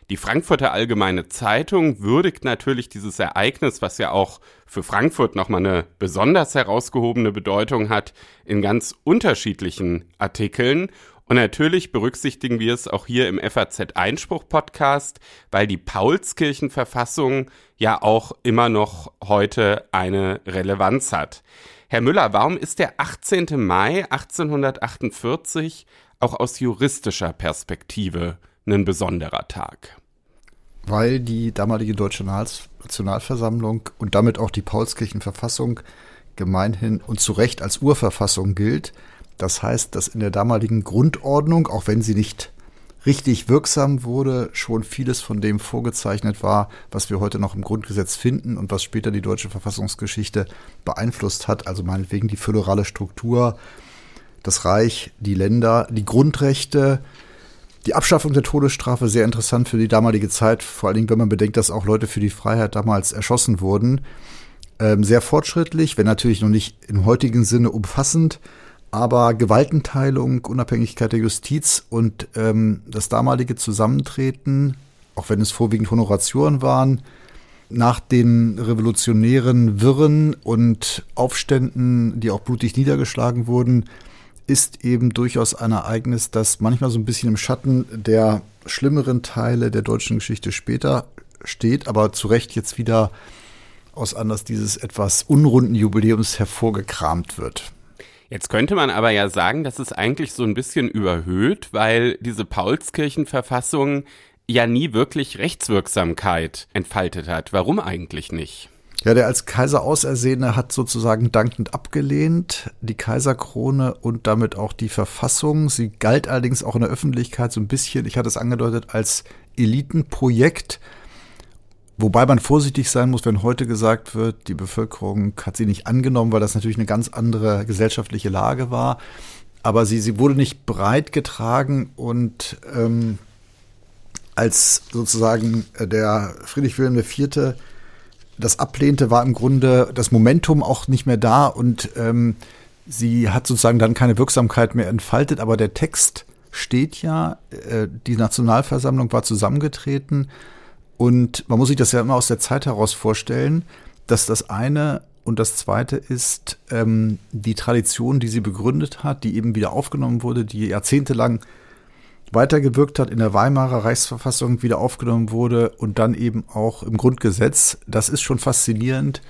Die Frankfurter Allgemeine Zeitung würdigt natürlich dieses Ereignis, was ja auch für Frankfurt nochmal eine besonders herausgehobene Bedeutung hat, in ganz unterschiedlichen Artikeln und natürlich berücksichtigen wir es auch hier im FAZ Einspruch Podcast, weil die Paulskirchenverfassung ja auch immer noch heute eine Relevanz hat. Herr Müller, warum ist der 18. Mai 1848 auch aus juristischer Perspektive ein besonderer Tag? Weil die damalige Deutsche Nationalversammlung und damit auch die Paulskirchenverfassung gemeinhin und zu Recht als Urverfassung gilt das heißt, dass in der damaligen Grundordnung, auch wenn sie nicht richtig wirksam wurde, schon vieles von dem vorgezeichnet war, was wir heute noch im Grundgesetz finden und was später die deutsche Verfassungsgeschichte beeinflusst hat. Also meinetwegen die föderale Struktur, das Reich, die Länder, die Grundrechte, die Abschaffung der Todesstrafe, sehr interessant für die damalige Zeit, vor allen Dingen, wenn man bedenkt, dass auch Leute für die Freiheit damals erschossen wurden. Ähm, sehr fortschrittlich, wenn natürlich noch nicht im heutigen Sinne umfassend, aber Gewaltenteilung, Unabhängigkeit der Justiz und ähm, das damalige Zusammentreten, auch wenn es vorwiegend Honoratioren waren, nach den revolutionären Wirren und Aufständen, die auch blutig niedergeschlagen wurden, ist eben durchaus ein Ereignis, das manchmal so ein bisschen im Schatten der schlimmeren Teile der deutschen Geschichte später steht, aber zu Recht jetzt wieder aus Anlass dieses etwas unrunden Jubiläums hervorgekramt wird. Jetzt könnte man aber ja sagen, dass es eigentlich so ein bisschen überhöht, weil diese Paulskirchenverfassung ja nie wirklich Rechtswirksamkeit entfaltet hat. Warum eigentlich nicht? Ja, der als Kaiser Ausersehene hat sozusagen dankend abgelehnt, die Kaiserkrone und damit auch die Verfassung. Sie galt allerdings auch in der Öffentlichkeit so ein bisschen, ich hatte es angedeutet, als Elitenprojekt. Wobei man vorsichtig sein muss, wenn heute gesagt wird, die Bevölkerung hat sie nicht angenommen, weil das natürlich eine ganz andere gesellschaftliche Lage war. Aber sie, sie wurde nicht breit getragen und ähm, als sozusagen der Friedrich Wilhelm IV. das ablehnte, war im Grunde das Momentum auch nicht mehr da und ähm, sie hat sozusagen dann keine Wirksamkeit mehr entfaltet. Aber der Text steht ja, äh, die Nationalversammlung war zusammengetreten und man muss sich das ja immer aus der Zeit heraus vorstellen, dass das eine und das zweite ist ähm, die Tradition, die sie begründet hat, die eben wieder aufgenommen wurde, die jahrzehntelang weitergewirkt hat, in der Weimarer Reichsverfassung wieder aufgenommen wurde und dann eben auch im Grundgesetz. Das ist schon faszinierend,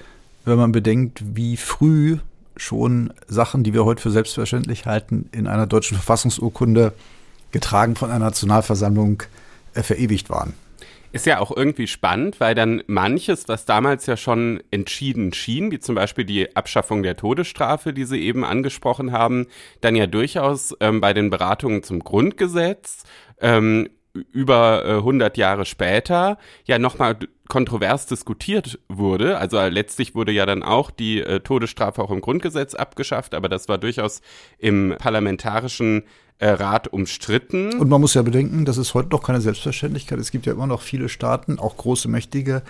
wenn man bedenkt, wie früh schon Sachen, die wir heute für selbstverständlich halten, in einer deutschen Verfassungsurkunde getragen von einer Nationalversammlung äh, verewigt waren. Ist ja auch irgendwie spannend, weil dann manches, was damals ja schon entschieden schien, wie zum Beispiel die Abschaffung der Todesstrafe, die Sie eben angesprochen haben, dann ja durchaus ähm, bei den Beratungen zum Grundgesetz ähm, über äh, 100 Jahre später ja nochmal kontrovers diskutiert wurde. Also letztlich wurde ja dann auch die äh, Todesstrafe auch im Grundgesetz abgeschafft, aber das war durchaus im parlamentarischen äh, Rat umstritten. Und man muss ja bedenken, das ist heute noch keine Selbstverständlichkeit. Es gibt ja immer noch viele Staaten, auch große, mächtige,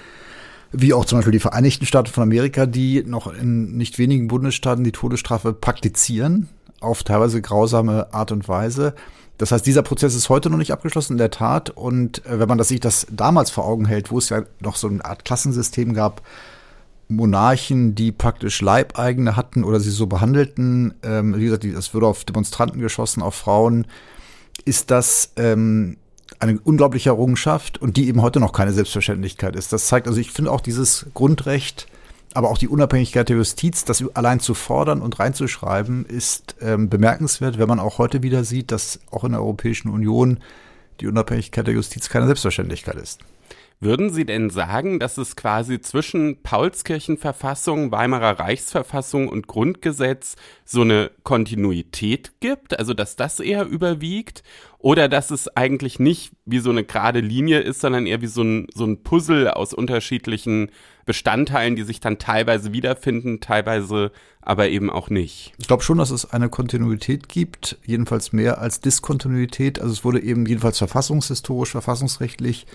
wie auch zum Beispiel die Vereinigten Staaten von Amerika, die noch in nicht wenigen Bundesstaaten die Todesstrafe praktizieren, auf teilweise grausame Art und Weise. Das heißt, dieser Prozess ist heute noch nicht abgeschlossen, in der Tat. Und äh, wenn man das sich das damals vor Augen hält, wo es ja noch so eine Art Klassensystem gab, Monarchen, die praktisch Leibeigene hatten oder sie so behandelten, ähm, wie gesagt, es würde auf Demonstranten geschossen, auf Frauen, ist das ähm, eine unglaubliche Errungenschaft und die eben heute noch keine Selbstverständlichkeit ist. Das zeigt also, ich finde auch dieses Grundrecht, aber auch die Unabhängigkeit der Justiz, das allein zu fordern und reinzuschreiben, ist ähm, bemerkenswert, wenn man auch heute wieder sieht, dass auch in der Europäischen Union die Unabhängigkeit der Justiz keine Selbstverständlichkeit ist. Würden Sie denn sagen, dass es quasi zwischen Paulskirchenverfassung, Weimarer Reichsverfassung und Grundgesetz so eine Kontinuität gibt? Also, dass das eher überwiegt? Oder dass es eigentlich nicht wie so eine gerade Linie ist, sondern eher wie so ein, so ein Puzzle aus unterschiedlichen Bestandteilen, die sich dann teilweise wiederfinden, teilweise aber eben auch nicht. Ich glaube schon, dass es eine Kontinuität gibt, jedenfalls mehr als Diskontinuität. Also es wurde eben jedenfalls verfassungshistorisch, verfassungsrechtlich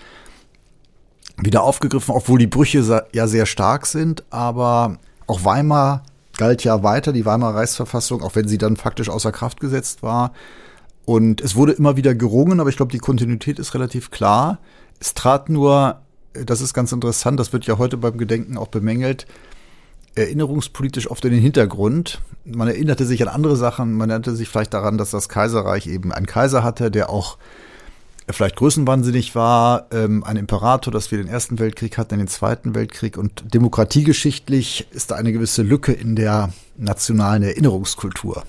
wieder aufgegriffen, obwohl die Brüche ja sehr stark sind, aber auch Weimar galt ja weiter, die Weimarer Reichsverfassung, auch wenn sie dann faktisch außer Kraft gesetzt war. Und es wurde immer wieder gerungen, aber ich glaube, die Kontinuität ist relativ klar. Es trat nur, das ist ganz interessant, das wird ja heute beim Gedenken auch bemängelt, erinnerungspolitisch oft in den Hintergrund. Man erinnerte sich an andere Sachen, man erinnerte sich vielleicht daran, dass das Kaiserreich eben einen Kaiser hatte, der auch vielleicht größenwahnsinnig war, ähm, ein Imperator, dass wir den Ersten Weltkrieg hatten, den Zweiten Weltkrieg und demokratiegeschichtlich ist da eine gewisse Lücke in der nationalen Erinnerungskultur.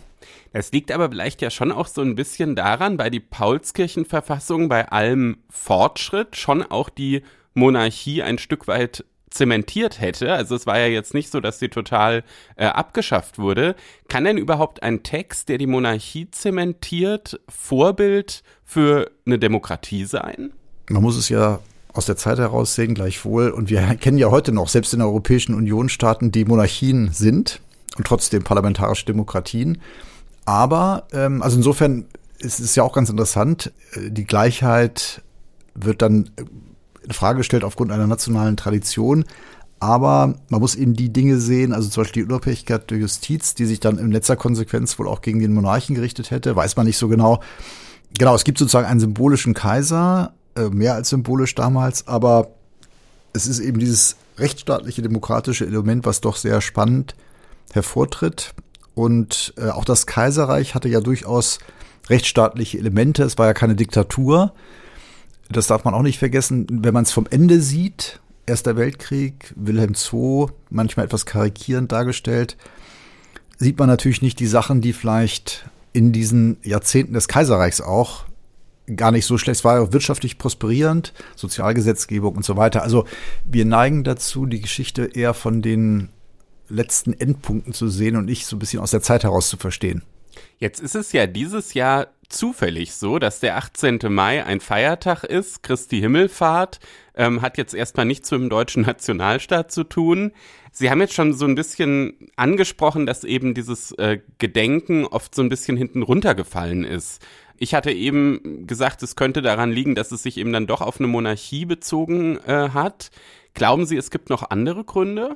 Es liegt aber vielleicht ja schon auch so ein bisschen daran, bei die Paulskirchenverfassung bei allem Fortschritt schon auch die Monarchie ein Stück weit zementiert hätte, also es war ja jetzt nicht so, dass sie total äh, abgeschafft wurde, kann denn überhaupt ein Text, der die Monarchie zementiert, Vorbild für eine Demokratie sein? Man muss es ja aus der Zeit heraus sehen, gleichwohl. Und wir kennen ja heute noch, selbst in der Europäischen Union Staaten, die Monarchien sind und trotzdem parlamentarische Demokratien. Aber, ähm, also insofern ist es ja auch ganz interessant, äh, die Gleichheit wird dann äh, in Frage gestellt aufgrund einer nationalen Tradition. Aber man muss eben die Dinge sehen, also zum Beispiel die Unabhängigkeit der Justiz, die sich dann in letzter Konsequenz wohl auch gegen den Monarchen gerichtet hätte, weiß man nicht so genau. Genau, es gibt sozusagen einen symbolischen Kaiser, äh, mehr als symbolisch damals, aber es ist eben dieses rechtsstaatliche, demokratische Element, was doch sehr spannend hervortritt. Und äh, auch das Kaiserreich hatte ja durchaus rechtsstaatliche Elemente. Es war ja keine Diktatur. Das darf man auch nicht vergessen. Wenn man es vom Ende sieht, Erster Weltkrieg, Wilhelm II, manchmal etwas karikierend dargestellt, sieht man natürlich nicht die Sachen, die vielleicht in diesen Jahrzehnten des Kaiserreichs auch gar nicht so schlecht. War ja wirtschaftlich prosperierend, Sozialgesetzgebung und so weiter. Also wir neigen dazu, die Geschichte eher von den letzten Endpunkten zu sehen und nicht so ein bisschen aus der Zeit heraus zu verstehen. Jetzt ist es ja dieses Jahr zufällig so, dass der 18. Mai ein Feiertag ist, Christi Himmelfahrt, ähm, hat jetzt erstmal nichts mit dem deutschen Nationalstaat zu tun. Sie haben jetzt schon so ein bisschen angesprochen, dass eben dieses äh, Gedenken oft so ein bisschen hinten runtergefallen ist. Ich hatte eben gesagt, es könnte daran liegen, dass es sich eben dann doch auf eine Monarchie bezogen äh, hat. Glauben Sie, es gibt noch andere Gründe?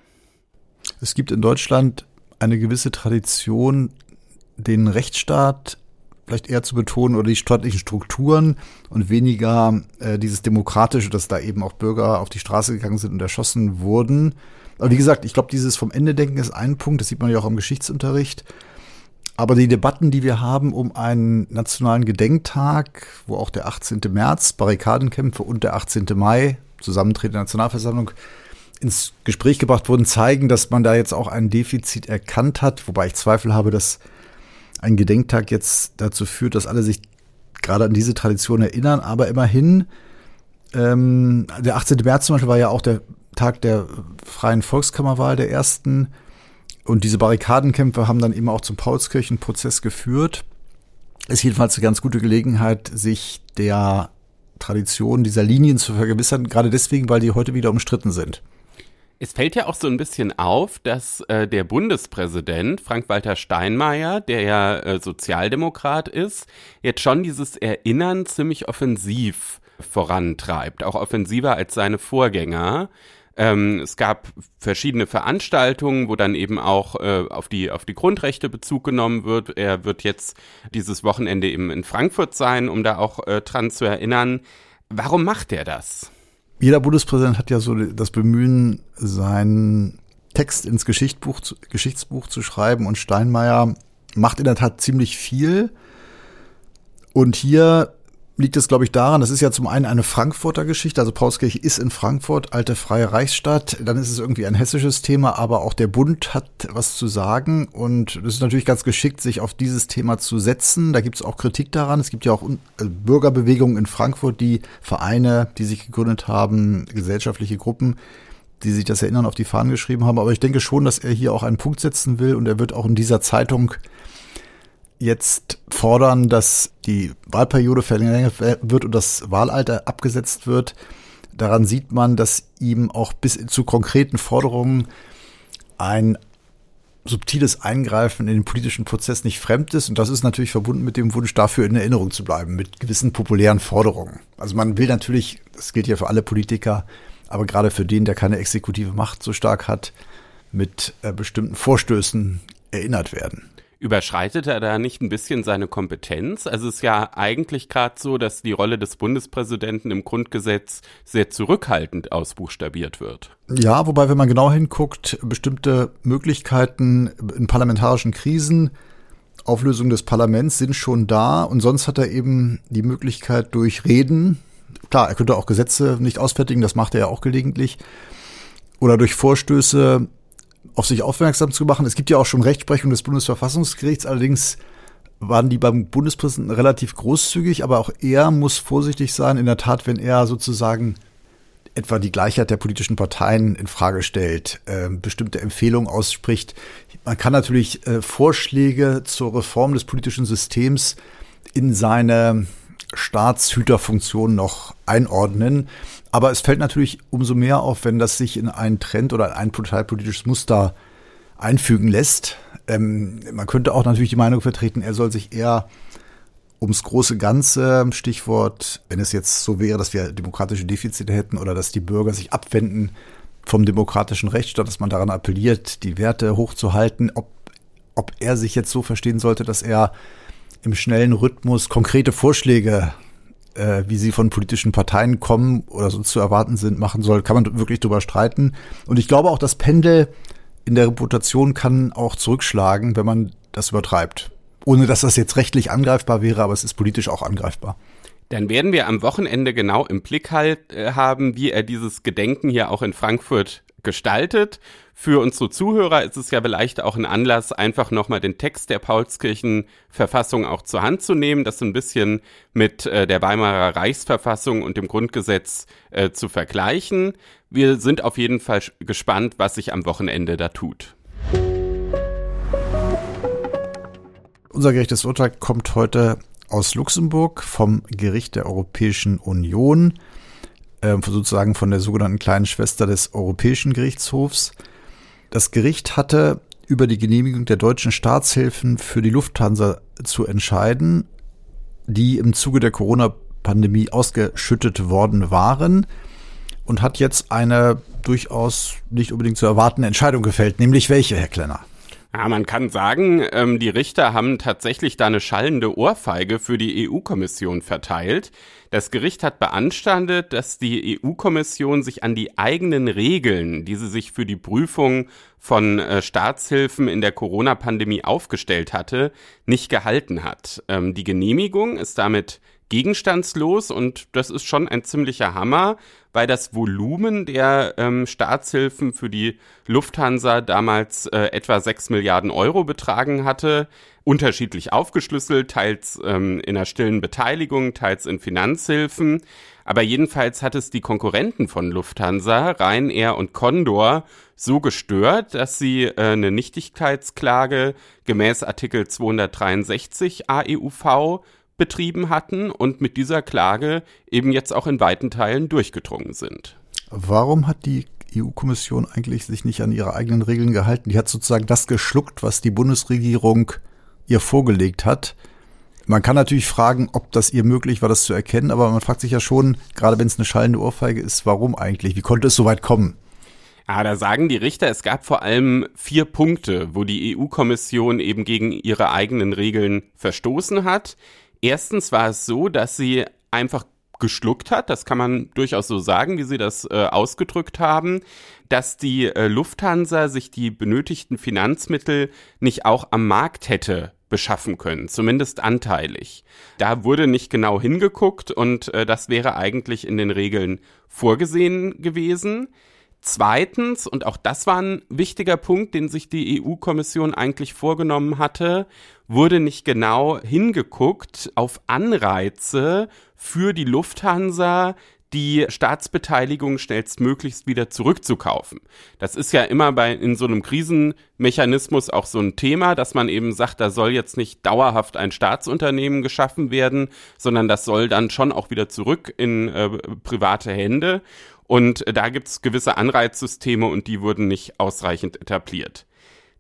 Es gibt in Deutschland eine gewisse Tradition, den Rechtsstaat vielleicht eher zu betonen oder die staatlichen Strukturen und weniger äh, dieses Demokratische, dass da eben auch Bürger auf die Straße gegangen sind und erschossen wurden. Aber wie gesagt, ich glaube, dieses vom Ende denken ist ein Punkt, das sieht man ja auch im Geschichtsunterricht. Aber die Debatten, die wir haben um einen nationalen Gedenktag, wo auch der 18. März, Barrikadenkämpfe und der 18. Mai, Zusammentreten der Nationalversammlung, ins Gespräch gebracht wurden, zeigen, dass man da jetzt auch ein Defizit erkannt hat, wobei ich Zweifel habe, dass ein Gedenktag jetzt dazu führt, dass alle sich gerade an diese Tradition erinnern, aber immerhin, ähm, der 18. März zum Beispiel war ja auch der Tag der freien Volkskammerwahl der ersten und diese Barrikadenkämpfe haben dann eben auch zum Paulskirchenprozess geführt. Ist jedenfalls eine ganz gute Gelegenheit, sich der Tradition dieser Linien zu vergewissern, gerade deswegen, weil die heute wieder umstritten sind. Es fällt ja auch so ein bisschen auf, dass äh, der Bundespräsident Frank-Walter Steinmeier, der ja äh, Sozialdemokrat ist, jetzt schon dieses Erinnern ziemlich offensiv vorantreibt, auch offensiver als seine Vorgänger. Ähm, es gab verschiedene Veranstaltungen, wo dann eben auch äh, auf die auf die Grundrechte Bezug genommen wird. Er wird jetzt dieses Wochenende eben in Frankfurt sein, um da auch äh, dran zu erinnern. Warum macht er das? Jeder Bundespräsident hat ja so das Bemühen, seinen Text ins Geschichtsbuch, Geschichtsbuch zu schreiben und Steinmeier macht in der Tat ziemlich viel. Und hier liegt es, glaube ich, daran, das ist ja zum einen eine Frankfurter Geschichte, also Paulskirche ist in Frankfurt, alte freie Reichsstadt, dann ist es irgendwie ein hessisches Thema, aber auch der Bund hat was zu sagen und es ist natürlich ganz geschickt, sich auf dieses Thema zu setzen. Da gibt es auch Kritik daran. Es gibt ja auch äh, Bürgerbewegungen in Frankfurt, die Vereine, die sich gegründet haben, gesellschaftliche Gruppen, die sich das Erinnern auf die Fahnen geschrieben haben. Aber ich denke schon, dass er hier auch einen Punkt setzen will und er wird auch in dieser Zeitung jetzt fordern, dass die Wahlperiode verlängert wird und das Wahlalter abgesetzt wird. Daran sieht man, dass ihm auch bis zu konkreten Forderungen ein subtiles Eingreifen in den politischen Prozess nicht fremd ist. Und das ist natürlich verbunden mit dem Wunsch, dafür in Erinnerung zu bleiben, mit gewissen populären Forderungen. Also man will natürlich, das gilt ja für alle Politiker, aber gerade für den, der keine exekutive Macht so stark hat, mit äh, bestimmten Vorstößen erinnert werden. Überschreitet er da nicht ein bisschen seine Kompetenz? Also es ist ja eigentlich gerade so, dass die Rolle des Bundespräsidenten im Grundgesetz sehr zurückhaltend ausbuchstabiert wird. Ja, wobei, wenn man genau hinguckt, bestimmte Möglichkeiten in parlamentarischen Krisen, Auflösung des Parlaments sind schon da und sonst hat er eben die Möglichkeit durch Reden, klar, er könnte auch Gesetze nicht ausfertigen, das macht er ja auch gelegentlich, oder durch Vorstöße auf sich aufmerksam zu machen. Es gibt ja auch schon Rechtsprechung des Bundesverfassungsgerichts, allerdings waren die beim Bundespräsidenten relativ großzügig, aber auch er muss vorsichtig sein, in der Tat, wenn er sozusagen etwa die Gleichheit der politischen Parteien in Frage stellt, äh, bestimmte Empfehlungen ausspricht. Man kann natürlich äh, Vorschläge zur Reform des politischen Systems in seine Staatshüterfunktion noch einordnen. Aber es fällt natürlich umso mehr auf, wenn das sich in einen Trend oder ein parteipolitisches Muster einfügen lässt. Ähm, man könnte auch natürlich die Meinung vertreten, er soll sich eher ums große Ganze, Stichwort, wenn es jetzt so wäre, dass wir demokratische Defizite hätten oder dass die Bürger sich abwenden vom demokratischen Rechtsstaat, dass man daran appelliert, die Werte hochzuhalten, ob, ob er sich jetzt so verstehen sollte, dass er im schnellen Rhythmus konkrete Vorschläge äh, wie sie von politischen Parteien kommen oder so zu erwarten sind, machen soll, kann man wirklich drüber streiten. Und ich glaube auch, das Pendel in der Reputation kann auch zurückschlagen, wenn man das übertreibt. Ohne dass das jetzt rechtlich angreifbar wäre, aber es ist politisch auch angreifbar. Dann werden wir am Wochenende genau im Blick halt, äh, haben, wie er dieses Gedenken hier auch in Frankfurt gestaltet. Für unsere Zuhörer ist es ja vielleicht auch ein Anlass, einfach nochmal den Text der Paulskirchenverfassung auch zur Hand zu nehmen, das ein bisschen mit äh, der Weimarer Reichsverfassung und dem Grundgesetz äh, zu vergleichen. Wir sind auf jeden Fall gespannt, was sich am Wochenende da tut. Unser gerechtes Urteil kommt heute aus Luxemburg vom Gericht der Europäischen Union äh, sozusagen von der sogenannten kleinen Schwester des Europäischen Gerichtshofs. Das Gericht hatte über die Genehmigung der deutschen Staatshilfen für die Lufthansa zu entscheiden, die im Zuge der Corona-Pandemie ausgeschüttet worden waren und hat jetzt eine durchaus nicht unbedingt zu erwartende Entscheidung gefällt, nämlich welche, Herr Klenner? Ja, man kann sagen, ähm, die Richter haben tatsächlich da eine schallende Ohrfeige für die EU-Kommission verteilt. Das Gericht hat beanstandet, dass die EU-Kommission sich an die eigenen Regeln, die sie sich für die Prüfung von äh, Staatshilfen in der Corona-Pandemie aufgestellt hatte, nicht gehalten hat. Ähm, die Genehmigung ist damit gegenstandslos und das ist schon ein ziemlicher Hammer, weil das Volumen der ähm, Staatshilfen für die Lufthansa damals äh, etwa 6 Milliarden Euro betragen hatte, unterschiedlich aufgeschlüsselt, teils ähm, in einer stillen Beteiligung, teils in Finanzhilfen. Aber jedenfalls hat es die Konkurrenten von Lufthansa, Ryanair und Condor, so gestört, dass sie äh, eine Nichtigkeitsklage gemäß Artikel 263 AEUV betrieben hatten und mit dieser Klage eben jetzt auch in weiten Teilen durchgedrungen sind. Warum hat die EU-Kommission eigentlich sich nicht an ihre eigenen Regeln gehalten? Die hat sozusagen das geschluckt, was die Bundesregierung ihr vorgelegt hat. Man kann natürlich fragen, ob das ihr möglich war, das zu erkennen, aber man fragt sich ja schon, gerade wenn es eine schallende Ohrfeige ist, warum eigentlich? Wie konnte es so weit kommen? Ah, da sagen die Richter, es gab vor allem vier Punkte, wo die EU-Kommission eben gegen ihre eigenen Regeln verstoßen hat. Erstens war es so, dass sie einfach geschluckt hat, das kann man durchaus so sagen, wie Sie das äh, ausgedrückt haben, dass die äh, Lufthansa sich die benötigten Finanzmittel nicht auch am Markt hätte beschaffen können, zumindest anteilig. Da wurde nicht genau hingeguckt und äh, das wäre eigentlich in den Regeln vorgesehen gewesen. Zweitens, und auch das war ein wichtiger Punkt, den sich die EU-Kommission eigentlich vorgenommen hatte, wurde nicht genau hingeguckt auf Anreize für die Lufthansa, die Staatsbeteiligung schnellstmöglichst wieder zurückzukaufen. Das ist ja immer bei in so einem Krisenmechanismus auch so ein Thema, dass man eben sagt, da soll jetzt nicht dauerhaft ein Staatsunternehmen geschaffen werden, sondern das soll dann schon auch wieder zurück in äh, private Hände. Und da gibt es gewisse Anreizsysteme und die wurden nicht ausreichend etabliert.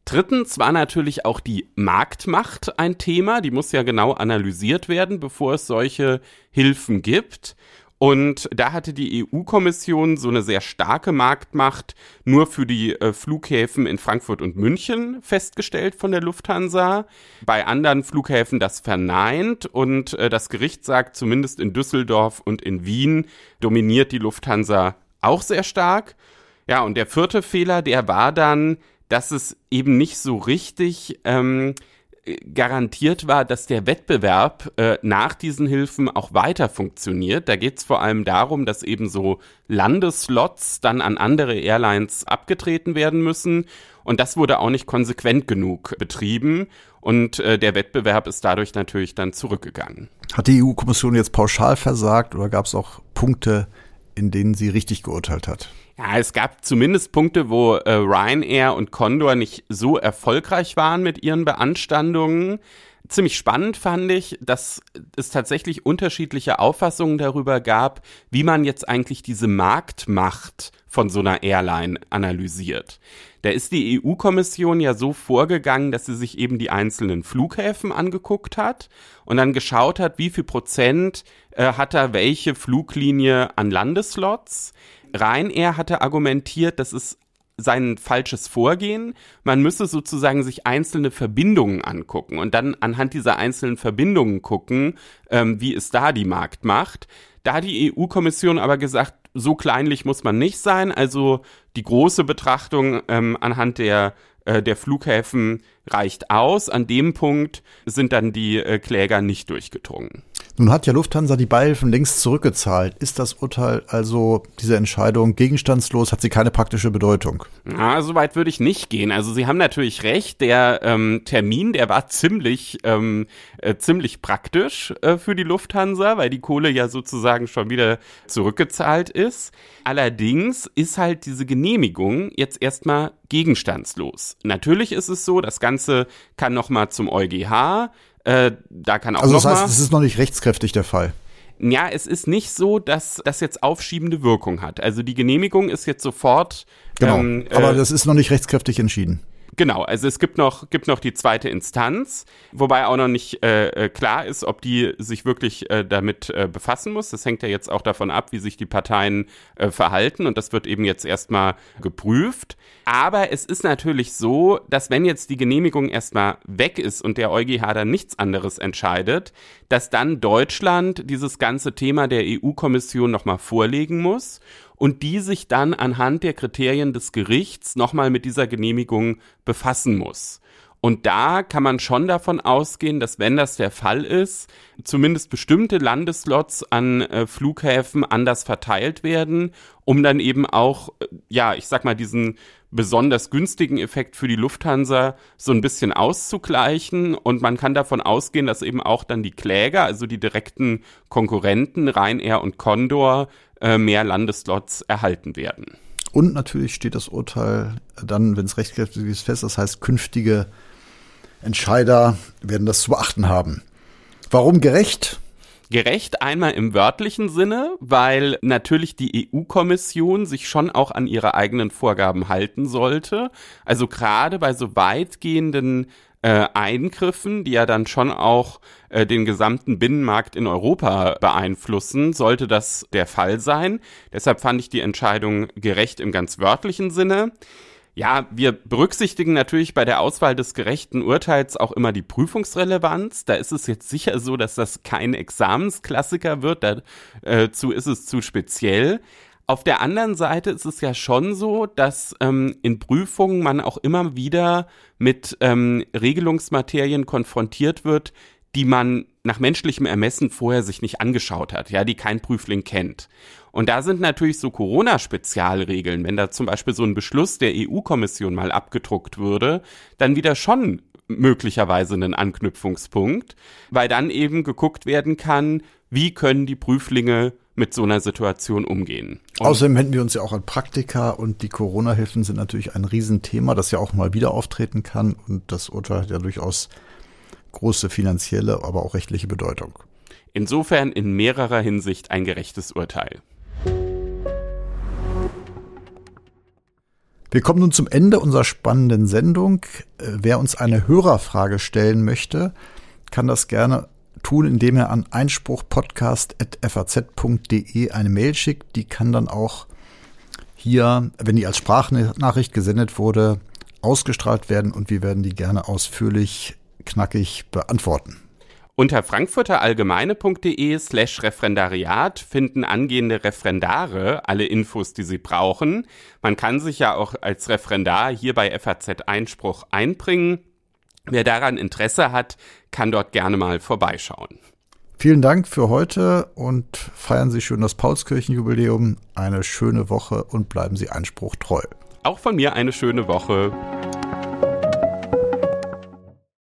Drittens war natürlich auch die Marktmacht ein Thema. Die muss ja genau analysiert werden, bevor es solche Hilfen gibt. Und da hatte die EU-Kommission so eine sehr starke Marktmacht nur für die äh, Flughäfen in Frankfurt und München festgestellt von der Lufthansa. Bei anderen Flughäfen das verneint und äh, das Gericht sagt, zumindest in Düsseldorf und in Wien dominiert die Lufthansa auch sehr stark. Ja, und der vierte Fehler, der war dann, dass es eben nicht so richtig ähm, garantiert war, dass der Wettbewerb äh, nach diesen Hilfen auch weiter funktioniert. Da geht es vor allem darum, dass eben so Landeslots dann an andere Airlines abgetreten werden müssen. Und das wurde auch nicht konsequent genug betrieben. Und äh, der Wettbewerb ist dadurch natürlich dann zurückgegangen. Hat die EU-Kommission jetzt pauschal versagt oder gab es auch Punkte, in denen sie richtig geurteilt hat? Ja, es gab zumindest Punkte, wo äh, Ryanair und Condor nicht so erfolgreich waren mit ihren Beanstandungen. Ziemlich spannend fand ich, dass es tatsächlich unterschiedliche Auffassungen darüber gab, wie man jetzt eigentlich diese Marktmacht von so einer Airline analysiert. Da ist die EU-Kommission ja so vorgegangen, dass sie sich eben die einzelnen Flughäfen angeguckt hat und dann geschaut hat, wie viel Prozent äh, hat da welche Fluglinie an Landeslots. Ryanair hatte argumentiert, das ist sein falsches Vorgehen. Man müsse sozusagen sich einzelne Verbindungen angucken und dann anhand dieser einzelnen Verbindungen gucken, ähm, wie ist da die Marktmacht. Da hat die EU-Kommission aber gesagt, so kleinlich muss man nicht sein. Also die große Betrachtung ähm, anhand der, äh, der Flughäfen reicht aus. An dem Punkt sind dann die äh, Kläger nicht durchgedrungen. Nun hat ja Lufthansa die Beihilfen längst zurückgezahlt. Ist das Urteil also, diese Entscheidung, gegenstandslos? Hat sie keine praktische Bedeutung? Na, so weit würde ich nicht gehen. Also Sie haben natürlich recht, der ähm, Termin, der war ziemlich, ähm, äh, ziemlich praktisch äh, für die Lufthansa, weil die Kohle ja sozusagen schon wieder zurückgezahlt ist. Allerdings ist halt diese Genehmigung jetzt erstmal gegenstandslos. Natürlich ist es so, das Ganze kann nochmal zum EuGH äh, da kann auch also das heißt, es ist noch nicht rechtskräftig der Fall. Ja, es ist nicht so, dass das jetzt aufschiebende Wirkung hat. Also die Genehmigung ist jetzt sofort. Genau. Ähm, aber äh, das ist noch nicht rechtskräftig entschieden. Genau, also es gibt noch, gibt noch die zweite Instanz, wobei auch noch nicht äh, äh, klar ist, ob die sich wirklich äh, damit äh, befassen muss. Das hängt ja jetzt auch davon ab, wie sich die Parteien äh, verhalten und das wird eben jetzt erstmal geprüft. Aber es ist natürlich so, dass wenn jetzt die Genehmigung erstmal weg ist und der EuGH dann nichts anderes entscheidet, dass dann Deutschland dieses ganze Thema der EU-Kommission nochmal vorlegen muss und die sich dann anhand der Kriterien des Gerichts nochmal mit dieser Genehmigung befassen muss. Und da kann man schon davon ausgehen, dass wenn das der Fall ist, zumindest bestimmte Landeslots an äh, Flughäfen anders verteilt werden, um dann eben auch, äh, ja, ich sag mal, diesen besonders günstigen Effekt für die Lufthansa so ein bisschen auszugleichen. Und man kann davon ausgehen, dass eben auch dann die Kläger, also die direkten Konkurrenten Ryanair und Condor, äh, mehr Landeslots erhalten werden. Und natürlich steht das Urteil dann, wenn es rechtskräftig ist, fest. Das heißt, künftige Entscheider werden das zu beachten haben. Warum gerecht? Gerecht einmal im wörtlichen Sinne, weil natürlich die EU-Kommission sich schon auch an ihre eigenen Vorgaben halten sollte. Also gerade bei so weitgehenden äh, Eingriffen, die ja dann schon auch äh, den gesamten Binnenmarkt in Europa beeinflussen, sollte das der Fall sein. Deshalb fand ich die Entscheidung gerecht im ganz wörtlichen Sinne. Ja, wir berücksichtigen natürlich bei der Auswahl des gerechten Urteils auch immer die Prüfungsrelevanz. Da ist es jetzt sicher so, dass das kein Examensklassiker wird. Dazu ist es zu speziell. Auf der anderen Seite ist es ja schon so, dass ähm, in Prüfungen man auch immer wieder mit ähm, Regelungsmaterien konfrontiert wird, die man nach menschlichem Ermessen vorher sich nicht angeschaut hat, ja, die kein Prüfling kennt. Und da sind natürlich so Corona-Spezialregeln, wenn da zum Beispiel so ein Beschluss der EU-Kommission mal abgedruckt würde, dann wieder schon möglicherweise einen Anknüpfungspunkt, weil dann eben geguckt werden kann, wie können die Prüflinge mit so einer Situation umgehen. Und Außerdem wenden wir uns ja auch an Praktika und die Corona-Hilfen sind natürlich ein Riesenthema, das ja auch mal wieder auftreten kann und das Urteil hat ja durchaus große finanzielle, aber auch rechtliche Bedeutung. Insofern in mehrerer Hinsicht ein gerechtes Urteil. Wir kommen nun zum Ende unserer spannenden Sendung. Äh, wer uns eine Hörerfrage stellen möchte, kann das gerne tun, indem er an einspruchpodcast.faz.de eine Mail schickt. Die kann dann auch hier, wenn die als Sprachnachricht gesendet wurde, ausgestrahlt werden und wir werden die gerne ausführlich, knackig beantworten. Unter frankfurterallgemeine.de slash Referendariat finden angehende Referendare alle Infos, die sie brauchen. Man kann sich ja auch als Referendar hier bei FAZ Einspruch einbringen. Wer daran Interesse hat, kann dort gerne mal vorbeischauen. Vielen Dank für heute und feiern Sie schön das Paulskirchenjubiläum. Eine schöne Woche und bleiben Sie Einspruch treu. Auch von mir eine schöne Woche.